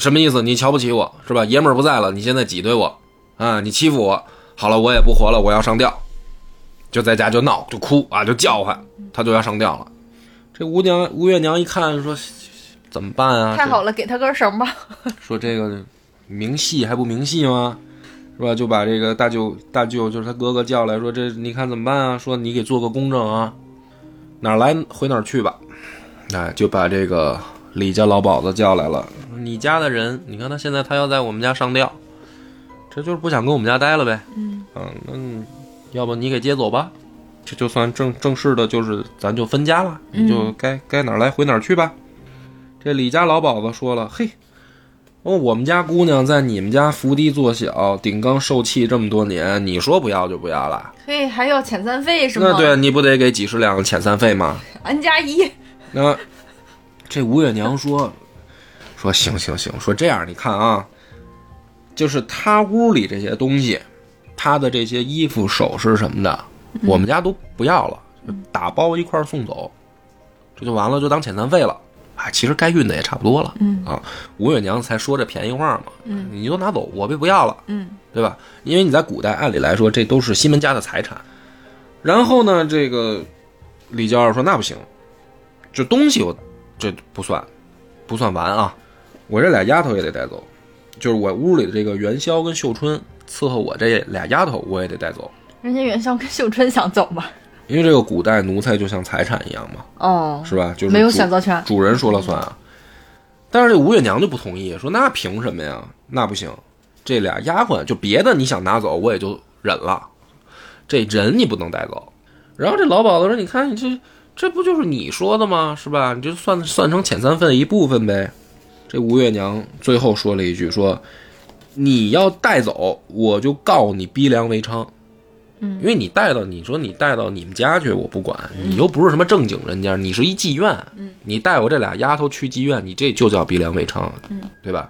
什么意思？你瞧不起我是吧？爷们儿不在了，你现在挤兑我，啊，你欺负我，好了，我也不活了，我要上吊，就在家就闹就哭啊，就叫唤，他就要上吊了。这吴娘吴月娘一看说，怎么办啊？
太好了，给他根绳吧。
说这个明戏还不明戏吗？是吧？就把这个大舅大舅就是他哥哥叫来说，这你看怎么办啊？说你给做个公证啊，哪来回哪去吧。哎，就把这个。李家老鸨子叫来了，你家的人，你看他现在他要在我们家上吊，这就是不想跟我们家待了呗。
嗯
嗯，那要不你给接走吧？这就算正正式的，就是咱就分家了，你就该该哪儿来回哪儿去吧。这李家老鸨子说了：“嘿，哦，我们家姑娘在你们家伏低做小，顶缸受气这么多年，你说不要就不要了？
嘿，还要遣散费是吗？
那对，你不得给几十两遣散费吗？
安家一，
那这吴月娘说说行行行，说这样你看啊，就是他屋里这些东西，他的这些衣服首饰什么的，我们家都不要了，就打包一块儿送走，这就完了，就当遣散费了。啊，其实该运的也差不多了，
嗯
啊，吴月娘才说这便宜话嘛，
嗯
你都拿走，我别不要了，
嗯
对吧？因为你在古代，按理来说这都是西门家的财产。然后呢，这个李娇儿说那不行，这东西我这不算，不算完啊，我这俩丫头也得带走，就是我屋里的这个元宵跟秀春伺候我这俩丫头，我也得带走，
人家元宵跟秀春想走吧？
因为这个古代奴才就像财产一样嘛，
哦，
是吧？就是
没有选择权。
主人说了算啊。但是这吴月娘就不同意，说那凭什么呀？那不行，这俩丫鬟就别的你想拿走，我也就忍了，这人你不能带走。然后这老鸨子说：“你看你这这不就是你说的吗？是吧？你就算算成遣散费的一部分呗。”这吴月娘最后说了一句：“说你要带走，我就告你逼良为娼。”
嗯
因为你带到你说你带到你们家去，我不管，你又不是什么正经人家，你是一妓院，
嗯
你带我这俩丫头去妓院，你这就叫逼良为娼，
嗯
对吧？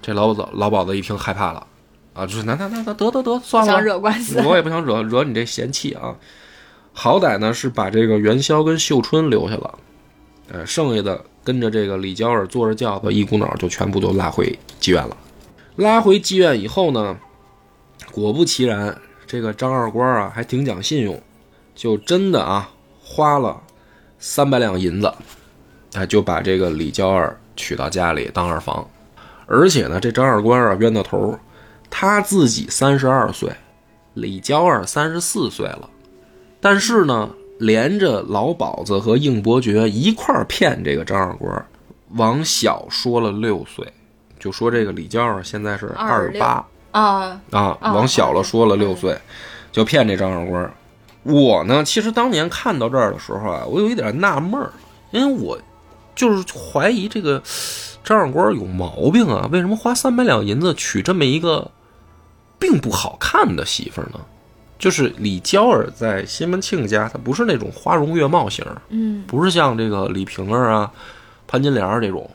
这老鸨老鸨子一听害怕了，啊，就是那那那那得得得，算
不想
了，
惹官司。
我也不想惹惹你这嫌弃啊。好歹呢是把这个元宵跟秀春留下了，呃，剩下的跟着这个李娇儿坐着轿子，一股脑就全部都拉回妓院了。拉回妓院以后呢，果不其然，这个张二官啊还挺讲信用，就真的啊花了三百两银子，啊就把这个李娇儿娶到家里当二房。而且呢，这张二官啊冤到头，他自己三十二岁，李娇儿三十四岁了，但是呢，连着老鸨子和应伯爵一块儿骗这个张二官，往小说了六岁，就说这个李娇儿现在是二十八。
啊，
啊，
啊
往小了说了六岁，就骗这张二官。我呢，其实当年看到这儿的时候啊，我有一点纳闷儿，因为我就是怀疑这个张二官有毛病啊，为什么花三百两银子娶这么一个并不好看的媳妇儿呢？就是李娇儿在西门庆家，她不是那种花容月貌型儿，
嗯，
不是像这个李瓶儿啊、潘金莲儿这种。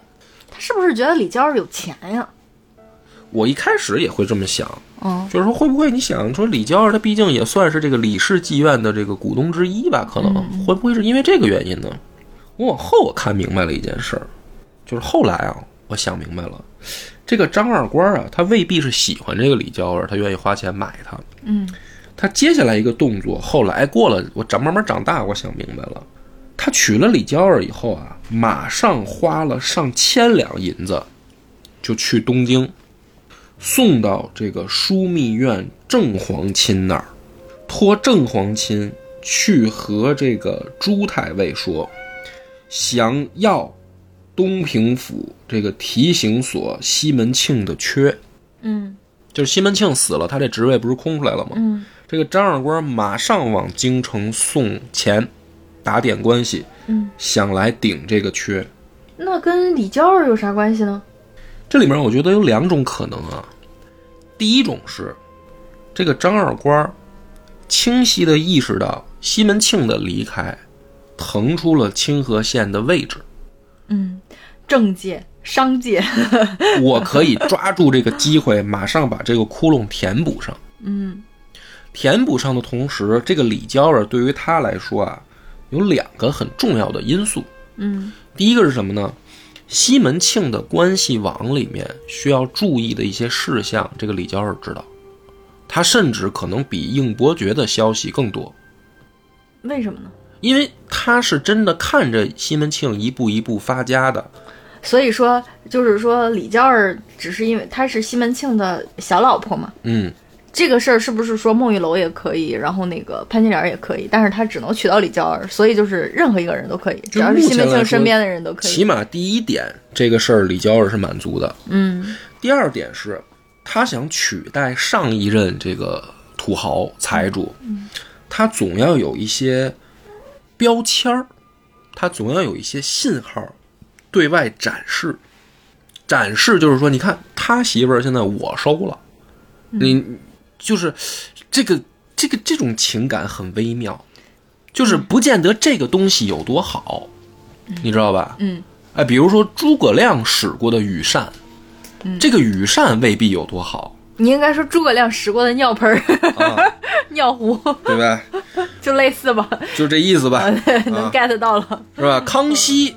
他是不是觉得李娇儿有钱呀？
我一开始也会这么想，
嗯
就是说会不会你想说李娇儿她毕竟也算是这个李氏妓院的这个股东之一吧？可能会不会是因为这个原因呢？我往后我看明白了一件事儿，就是后来啊，我想明白了，这个张二官啊，他未必是喜欢这个李娇儿，他愿意花钱买她。
嗯
他接下来一个动作，后来过了，我长慢慢长大，我想明白了，他娶了李娇儿以后啊，马上花了上千两银子，就去东京，送到这个枢密院正皇亲那儿，托正皇亲去和这个朱太尉说，想要东平府这个提刑所西门庆的缺，
嗯。
就是西门庆死了，他这职位不是空出来了吗？
嗯
这个张二官马上往京城送钱，打点关系，
嗯，
想来顶这个缺。
那跟李娇儿有啥关系呢？
这里面我觉得有两种可能啊。第一种是，这个张二官清晰的意识到西门庆的离开，腾出了清河县的位置，
嗯，政界、商界，
我可以抓住这个机会，马上把这个窟窿填补上。
嗯
填补上的同时，这个李娇儿对于他来说啊，有两个很重要的因素。
嗯
第一个是什么呢？西门庆的关系网里面需要注意的一些事项，这个李娇儿知道，他甚至可能比应伯爵的消息更多，
为什么呢？
因为他是真的看着西门庆一步一步发家的。
所以说，就是说李娇儿只是因为她是西门庆的小老婆嘛。
嗯，
这个事儿是不是说孟玉楼也可以，然后那个潘金莲也可以，但是他只能娶到李娇儿，所以就是任何一个人都可以，只要是西门庆身边的人都可以。
起码第一点，这个事儿李娇儿是满足的。
嗯
第二点是，他想取代上一任这个土豪财主，他总要有一些标签儿，他总要有一些信号对外展示。展示就是说，你看他媳妇儿现在我收了，你就是这个这个这种情感很微妙，就是不见得这个东西有多好，你知道吧？
嗯，
哎，比如说诸葛亮使过的羽扇，这个羽扇未必有多好，
你应该说诸葛亮使过的尿盆儿、
啊，
尿壶，
对吧？
就类似吧，
就这意思吧，
能 get 到了。
是吧？康熙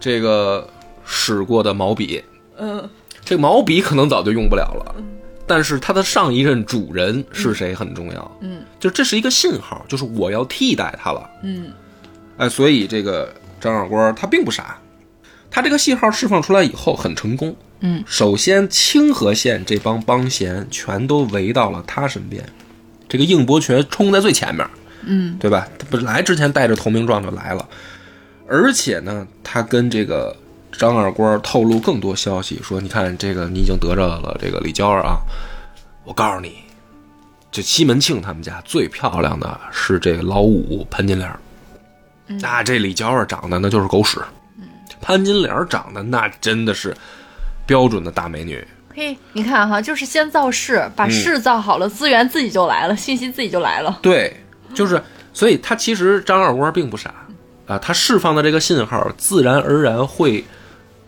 这个使过的毛笔，
嗯
这个毛笔可能早就用不了了，但是他的上一任主人是谁很重要，
嗯。
就这是一个信号，就是我要替代他了。
嗯。
哎，所以这个张二官他并不傻，他这个信号释放出来以后很成功。
嗯，
首先清河县这帮帮闲全都围到了他身边，这个应伯爵冲在最前面，
嗯。
对吧？他本来之前带着投名状就来了，而且呢，他跟这个张二官透露更多消息，说你看这个你已经得着了这个李娇儿啊，我告诉你，这西门庆他们家最漂亮的是这个老五潘金莲儿，那这李娇儿长得那就是狗屎，潘金莲儿长得那真的是标准的大美女，
嘿，你看哈，就是先造势，把势造好了，资源自己就来了，信息自己就来了。
对，就是，所以他其实张二官并不傻啊，他释放的这个信号，自然而然会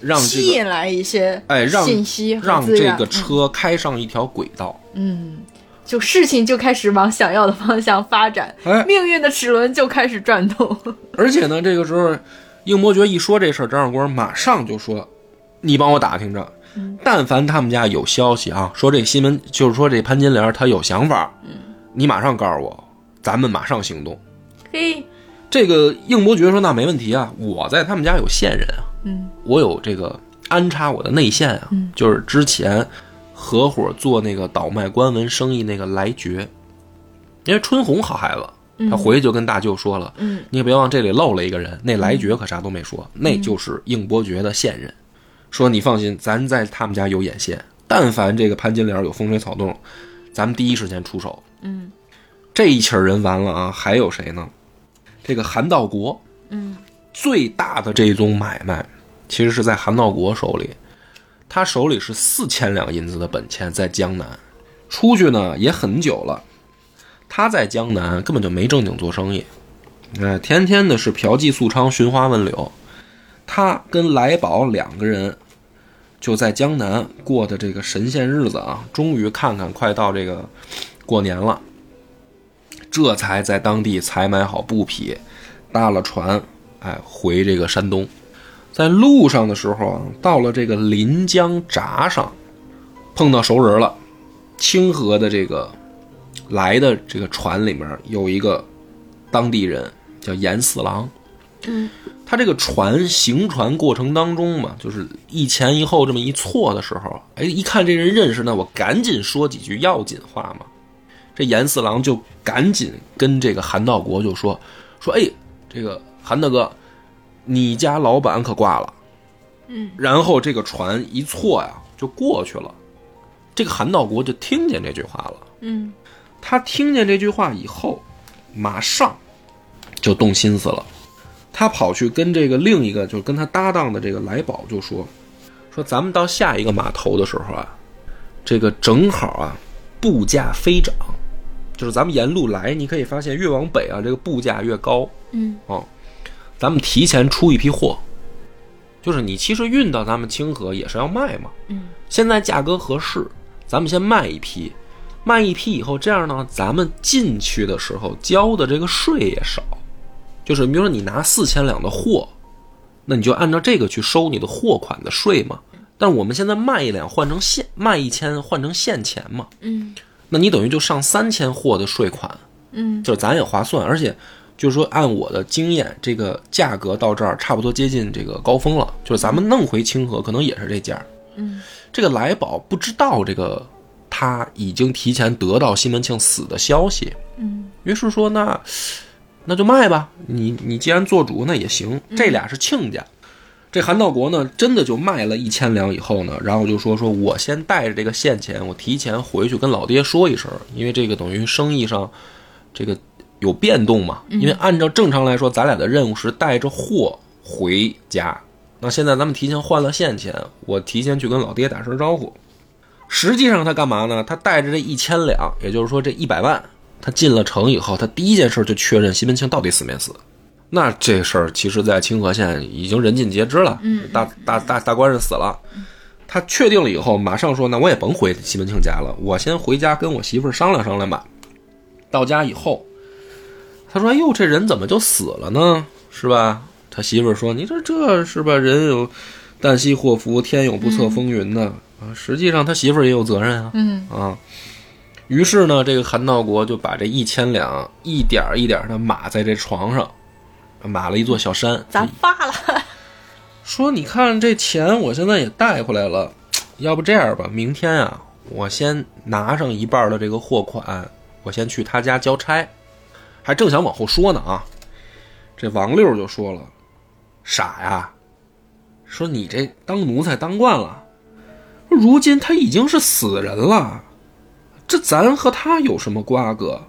让这个
吸引来一些
哎让
信息
让这个车开上一条轨道。
嗯，就事情就开始往想要的方向发展，
哎，
命运的齿轮就开始转动。
而且呢，这个时候应伯爵一说这事儿，张二官马上就说：“你帮我打听着，但凡他们家有消息啊，说这西门就是说这潘金莲她有想法，你马上告诉我，咱们马上行动。”
嘿，
这个应伯爵说：“那没问题啊，我在他们家有线人啊，
嗯。
我有这个安插我的内线啊，就是之前合伙做那个倒卖官文生意那个来爵，因为春红好孩子，他回去就跟大舅说了，
嗯。
你别往这里漏了一个人，那来爵可啥都没说，那就是应伯爵的现任，说你放心，咱在他们家有眼线，但凡这个潘金莲有风吹草动，咱们第一时间出手。
嗯。
这一起人完了啊，还有谁呢？这个韩道国，
嗯。
最大的这宗买卖，其实是在韩道国手里，他手里是四千两银子的本钱在江南，出去呢也很久了，他在江南根本就没正经做生意，哎，天天的是嫖妓宿娼、寻花问柳，他跟来宝两个人就在江南过的这个神仙日子啊，终于看看快到这个过年了。这才在当地采买好布匹，搭了船，哎，回这个山东。在路上的时候啊，到了这个临江闸上，碰到熟人了。清河的这个来的这个船里面有一个当地人叫严四郎，
嗯，
他这个船行船过程当中嘛，就是一前一后这么一错的时候，哎，一看这人认识，那我赶紧说几句要紧话嘛。这严四郎就赶紧跟这个韩道国就说说，哎，这个韩大哥，你家老板可挂了。
嗯，
然后这个船一错呀，就过去了。这个韩道国就听见这句话了。
嗯
他听见这句话以后，马上就动心思了。他跑去跟这个另一个，就是跟他搭档的这个来宝就说：“说咱们到下一个码头的时候啊，这个正好啊，布价飞涨，就是咱们沿路来，你可以发现越往北啊，这个布价越高。
嗯
哦，咱们提前出一批货，就是你其实运到咱们清河也是要卖嘛。
嗯。
现在价格合适，咱们先卖一批，卖一批以后，这样呢，咱们进去的时候交的这个税也少。就是比如说你拿四千两的货，那你就按照这个去收你的货款的税嘛。但我们现在卖一两换成现卖一千换成现钱嘛，
嗯。
那你等于就上三千货的税款，
嗯。
就是咱也划算，而且就是说按我的经验，这个价格到这儿差不多接近这个高峰了，就是咱们弄回清河可能也是这价。
嗯，
这个来宝不知道这个他已经提前得到西门庆死的消息，
嗯
于是说那那就卖吧，你你既然做主那也行，这俩是亲家。这韩道国呢，真的就卖了一千两以后呢，然后就说说我先带着这个现钱，我提前回去跟老爹说一声，因为这个等于生意上这个有变动嘛，因为按照正常来说，咱俩的任务是带着货回家。那现在咱们提前换了现钱，我提前去跟老爹打声招呼。实际上他干嘛呢？他带着这一千两，也就是说这一百万，他进了城以后，他第一件事就确认西门庆到底死没死。那这事儿其实，在清河县已经人尽皆知了。
嗯，
大大大大官人死了，他确定了以后，马上说：“那我也甭回西门庆家了，我先回家跟我媳妇儿商量商量吧。”到家以后，他说：“哎呦，这人怎么就死了呢？是吧？”他媳妇儿说：“你说这是吧？人有旦夕祸福，天有不测风云的啊。实际上，他媳妇儿也有责任啊。
嗯
啊。于是呢，这个韩道国就把这一千两一点一点的码在这床上，码了一座小山。
咱发了。
说你看这钱，我现在也带回来了，要不这样吧，明天啊，我先拿上一半的这个货款，我先去他家交差。还正想往后说呢啊，这王六就说了。傻呀！说你这当奴才当惯了，如今他已经是死人了，这咱和他有什么瓜葛？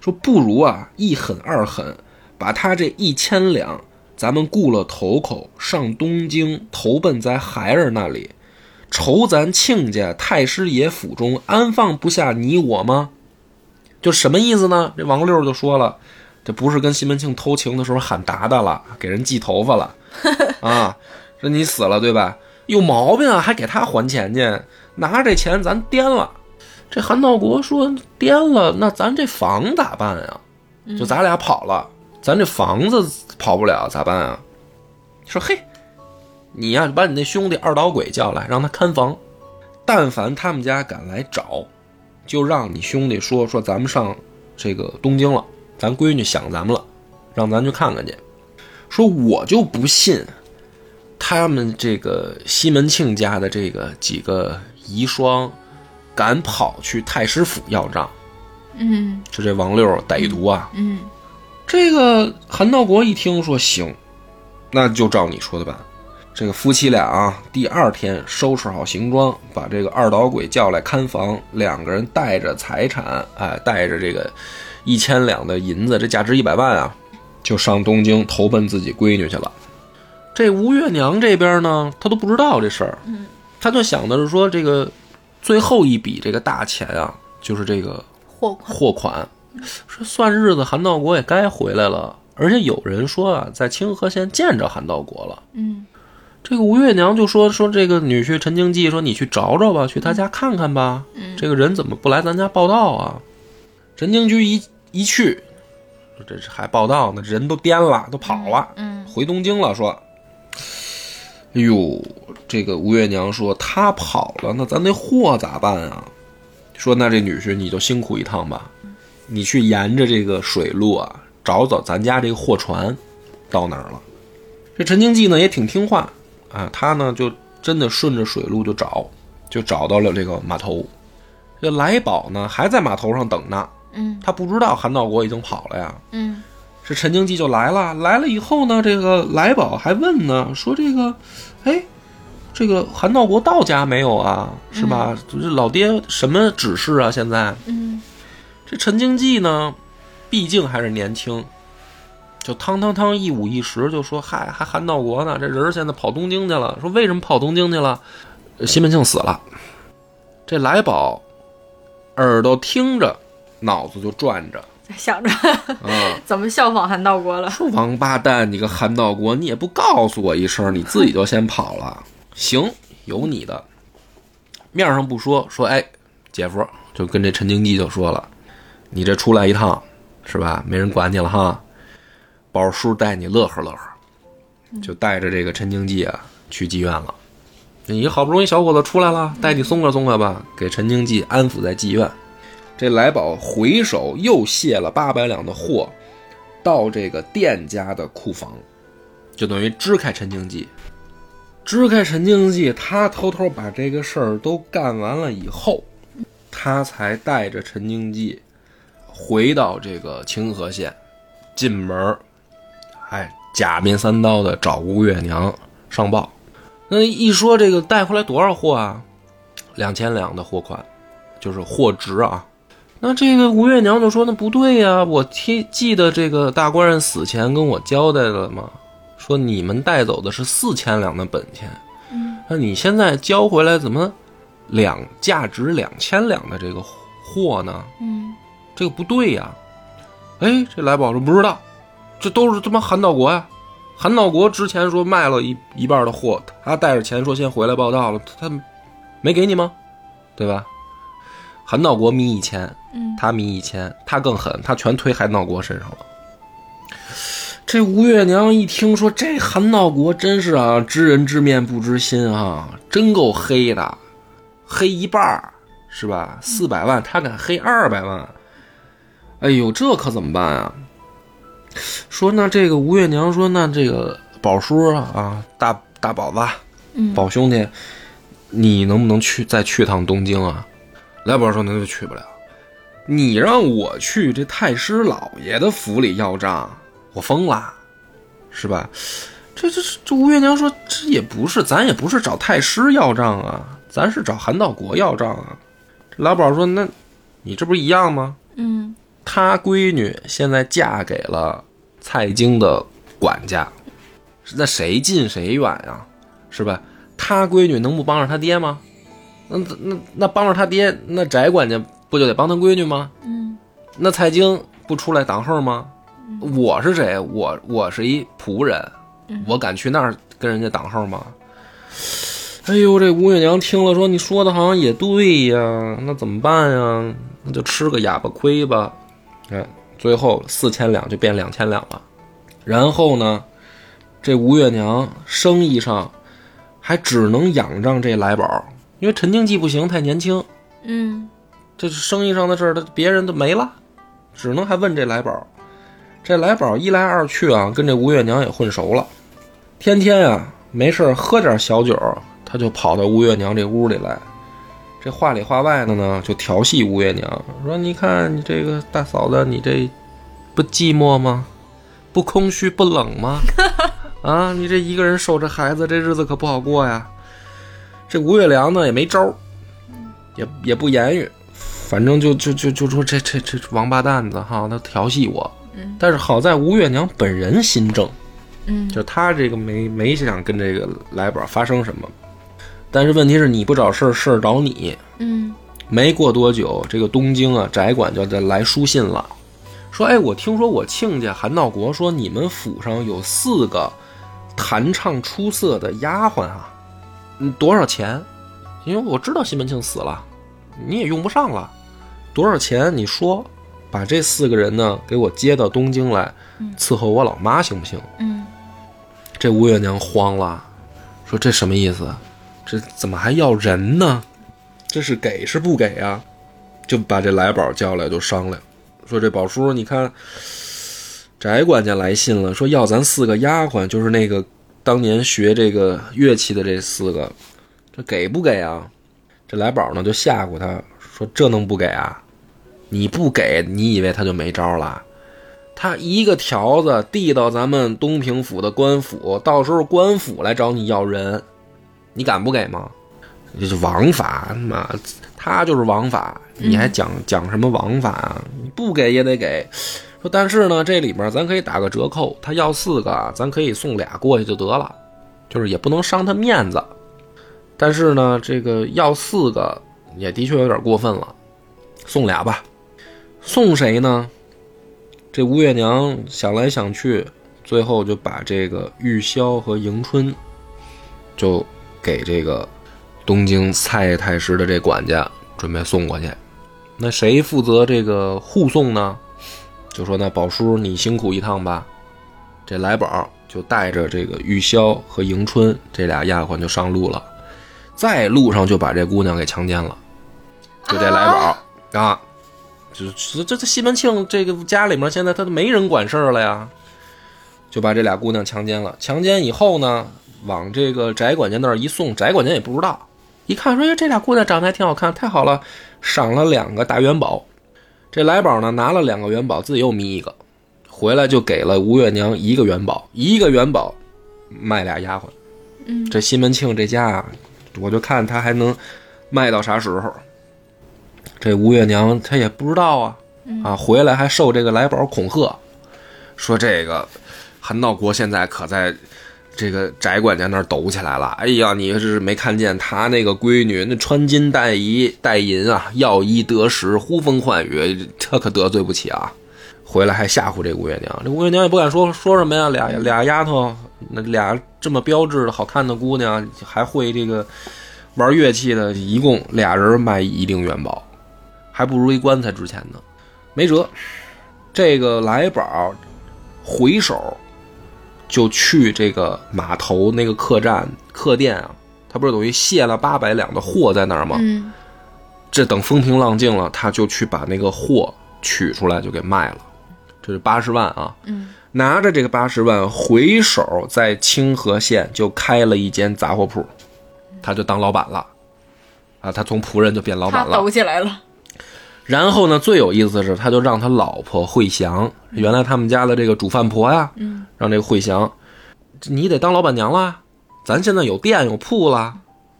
说不如啊，一狠二狠，把他这一千两，咱们雇了头口上东京，投奔在孩儿那里，愁咱亲家太师爷府中安放不下你我吗？就什么意思呢？这王六就说了。这不是跟西门庆偷情的时候喊达达了，给人系头发了 啊？说你死了对吧？有毛病啊，还给他还钱去？拿着这钱咱颠了。这韩道国说颠了，那咱这房咋办呀？就咱俩跑了，咱这房子跑不了咋办啊？说嘿，你呀，把你那兄弟二捣鬼叫来，让他看房。但凡他们家敢来找，就让你兄弟说说咱们上这个东京了。咱闺女想咱们了，让咱去看看去。说我就不信，他们这个西门庆家的这个几个遗孀，敢跑去太师府要账。
嗯，
就这王六歹毒啊。
嗯，
这个韩道国一听说行，那就照你说的办。这个夫妻俩啊，第二天收拾好行装，把这个二捣鬼叫来看房，两个人带着财产，哎，带着这个。一千两的银子，这价值一百万啊，就上东京投奔自己闺女去了。这吴月娘这边呢，她都不知道这事儿，
嗯，
她就想的是说，这个最后一笔这个大钱啊，就是这个
货款。
货款，说算日子，韩道国也该回来了。而且有人说啊，在清河县见着韩道国了。
嗯，
这个吴月娘就说说这个女婿陈经济说你去找找吧，去他家看看吧。
嗯，
这个人怎么不来咱家报道啊？陈经济一。一去，这是还报道呢，人都颠了，都跑了，
嗯，
回东京了。说，哎呦，这个吴月娘说他跑了，那咱那货咋办啊？说那这女婿你就辛苦一趟吧，你去沿着这个水路啊，找找咱家这个货船到哪儿了。这陈经济呢也挺听话啊，他呢就真的顺着水路就找，就找到了这个码头。这来宝呢还在码头上等呢。
嗯，
他不知道韩道国已经跑了呀。
嗯，
这陈经济就来了，来了以后呢，这个来宝还问呢，说这个，哎，这个韩道国到家没有啊？是吧？这老爹什么指示啊？现在，
嗯，
这陈经济呢，毕竟还是年轻，就汤汤汤一五一十就说，嗨，还韩道国呢？这人现在跑东京去了。说为什么跑东京去了？西门庆死了。这来宝耳朵听着。脑子就转着，
想着
啊，
怎么效仿韩道国了？
说王八蛋，你个韩道国，你也不告诉我一声，你自己就先跑了。行，有你的。面上不说，说哎，姐夫就跟这陈经济就说了，你这出来一趟，是吧？没人管你了哈。宝叔带你乐呵乐呵，就带着这个陈经济啊去妓院了。你好不容易小伙子出来了，带你松快松快吧，给陈经济安抚在妓院。这来宝回手又卸了八百两的货，到这个店家的库房，就等于支开陈经济，支开陈经济，他偷偷把这个事儿都干完了以后，他才带着陈经济回到这个清河县，进门，哎，假面三刀的找吴月娘上报。那一说这个带回来多少货啊？两千两的货款，就是货值啊。那这个吴月娘就说：“那不对呀，我记记得这个大官人死前跟我交代了嘛，说你们带走的是四千两的本钱，
嗯，
那你现在交回来怎么两价值两千两的这个货呢？
嗯，
这个不对呀。”哎，这来宝说不知道，这都是他妈韩道国呀。韩道国之前说卖了一一半的货，他带着钱说先回来报道了，他没给你吗？对吧？韩道国迷一千，
嗯，
他迷一千，他更狠，他全推韩道国身上了。这吴月娘一听说这韩道国真是啊，知人知面不知心啊，真够黑的，黑一半儿是吧？四百万他敢黑二百万，哎呦，这可怎么办啊？说那这个吴月娘说那这个宝叔啊，大大宝子，
嗯，
宝兄弟，你能不能去再去趟东京啊？来宝说那就去不了，你让我去这太师老爷的府里要账，我疯了，是吧？这这这吴月娘说这也不是，咱也不是找太师要账啊，咱是找韩道国要账啊。这老宝说那，你这不是一样吗？
嗯，
他闺女现在嫁给了蔡京的管家，那谁近谁远呀？是吧？他闺女能不帮着他爹吗？那那那帮着他爹，那翟管家不就得帮他闺女吗？
嗯，
那蔡京不出来挡后吗？我是谁？我我是一仆人，我敢去那儿跟人家挡后吗？哎呦，这吴月娘听了说：“你说的好像也对呀，那怎么办呀？那就吃个哑巴亏吧。”哎，最后四千两就变两千两了。然后呢，这吴月娘生意上还只能仰仗这来宝，因为陈经济不行，太年轻。
嗯，
这生意上的事儿，他别人都没了，只能还问这来宝。这来宝一来二去啊，跟这吴月娘也混熟了，天天啊没事喝点小酒，他就跑到吴月娘这屋里来。这话里话外的呢，就调戏吴月娘，说：“你看你这个大嫂子，你这不寂寞吗？不空虚不冷吗？啊，你这一个人守着孩子，这日子可不好过呀。”这吴月娘呢也没招儿，也也不言语，反正就就就就说这这这王八蛋子哈，他调戏我。
嗯
但是好在吴月娘本人心正，
嗯，
就她这个没没想跟这个来宝发生什么。但是问题是你不找事儿，事儿找你。
嗯，
没过多久，这个东京啊，宅管就在来书信了，说：“哎，我听说我亲家韩道国说你们府上有四个弹唱出色的丫鬟啊，嗯，多少钱？因为我知道西门庆死了，你也用不上了，多少钱？你说，把这四个人呢给我接到东京来，伺候我老妈行不行？”
嗯，
这吴月娘慌了，说：“这什么意思？这怎么还要人呢？这是给是不给啊？”就把这来宝叫来，就商量，说：“这宝叔，你看，翟管家来信了，说要咱四个丫鬟，就是那个当年学这个乐器的这四个，这给不给啊？”这来宝呢就吓唬他说：“这能不给啊？你不给，你以为他就没招了？”他一个条子递到咱们东平府的官府，到时候官府来找你要人，你敢不给吗？这是王法，妈，他就是王法，你还讲、讲什么王法啊？你不给也得给。说但是呢，这里面咱可以打个折扣，他要四个，咱可以送俩过去就得了，就是也不能伤他面子。但是呢，这个要四个也的确有点过分了，送俩吧。送谁呢？这吴月娘想来想去，最后就把这个玉箫和迎春，就给这个东京蔡太师的这管家准备送过去。那谁负责这个护送呢？就说那宝叔你辛苦一趟吧。这来宝就带着这个玉箫和迎春这俩丫鬟就上路了，在路上就把这姑娘给强奸了。就这来宝啊就是这这西门庆这个家里面现在他都没人管事儿了呀，就把这俩姑娘强奸了。强奸以后呢，往这个翟管家那儿一送，翟管家也不知道，一看说：“哎，这俩姑娘长得还挺好看，太好了，赏了两个大元宝。”这来宝呢拿了两个元宝，自己又迷一个，回来就给了吴月娘一个元宝，一个元宝卖俩丫鬟。
嗯，
这西门庆这家啊，我就看他还能卖到啥时候。这吴月娘她也不知道啊，啊，回来还受这个来宝恐吓，说这个韩道国现在可在这个翟管家那儿抖起来了。哎呀，你是没看见他那个闺女那穿金戴银戴银啊，要衣得食，呼风唤雨，这可得罪不起啊！回来还吓唬这吴月娘，这吴月娘也不敢说说什么呀，俩俩丫头，那俩这么标致的好看的姑娘，还会这个玩乐器的，一共俩人卖一锭元宝，还不如一棺材值钱呢。没辙，这个来宝回手就去这个码头那个客栈客店啊，他不是等于卸了八百两的货在那儿吗？
嗯
这等风平浪静了，他就去把那个货取出来就给卖了，这是八十万啊。
嗯
拿着这个八十万，回手在清河县就开了一间杂货铺，他就当老板了，啊，他从仆人就变老板了。
抖起来了。
然后呢，最有意思的是，他就让他老婆惠祥，原来他们家的这个煮饭婆呀，
嗯
让这个惠祥，你得当老板娘啦，咱现在有店有铺了，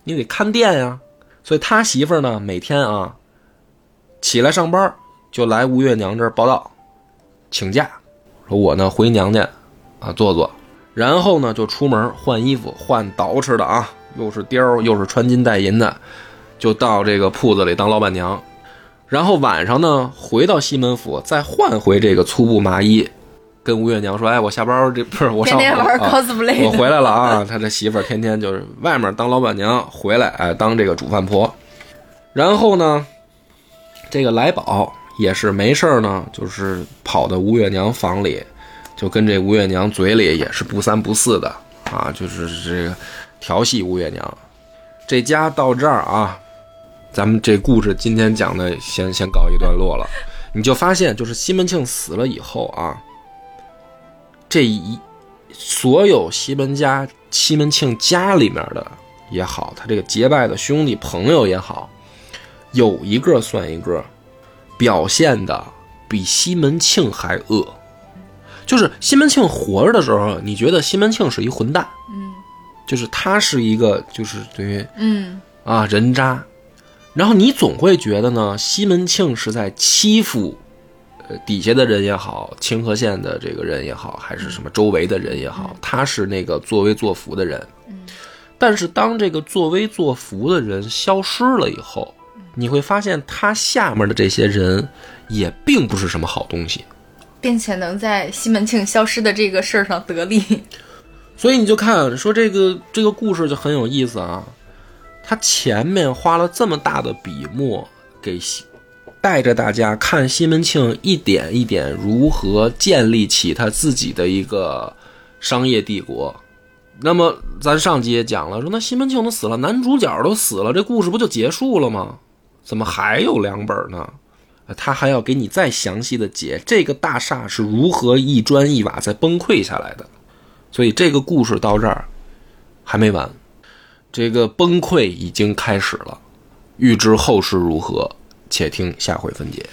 你得看店呀。所以他媳妇儿呢，每天啊，起来上班就来吴月娘这儿报道，请假，说我呢回娘家啊坐坐，然后呢就出门换衣服，换捯饬的啊，又是貂又是穿金戴银的，就到这个铺子里当老板娘。然后晚上呢，回到西门府，再换回这个粗布麻衣，跟吴月娘说：“哎，我下班这不是我上
天天玩
啊
cosplay 的，
我回来了啊！他这媳妇儿天天就是外面当老板娘，回来哎当这个煮饭婆。然后呢，这个来宝也是没事儿呢，就是跑到吴月娘房里，就跟这吴月娘嘴里也是不三不四的啊，就是这个调戏吴月娘。这家到这儿啊，咱们这故事今天讲的先先告一段落了。你就发现，就是西门庆死了以后啊，这一所有西门家西门庆家里面的也好，他这个结拜的兄弟朋友也好，有一个算一个，表现的比西门庆还恶。就是西门庆活着的时候，你觉得西门庆是一混蛋，
嗯
就是他是一个就是等于
嗯
啊人渣，然后你总会觉得呢，西门庆是在欺负，呃底下的人也好，清河县的这个人也好，还是什么周围的人也好，他是那个作威作福的人。但是当这个作威作福的人消失了以后，你会发现他下面的这些人也并不是什么好东西。
并且能在西门庆消失的这个事儿上得利。
所以你就看说这个这个故事就很有意思啊，他前面花了这么大的笔墨给带着大家看西门庆一点一点如何建立起他自己的一个商业帝国。那么咱上集也讲了，说那西门庆都死了，男主角都死了，这故事不就结束了吗？怎么还有两本呢？他还要给你再详细的解这个大厦是如何一砖一瓦再崩溃下来的。所以这个故事到这儿还没完，这个崩溃已经开始了。欲知后事如何，且听下回分解。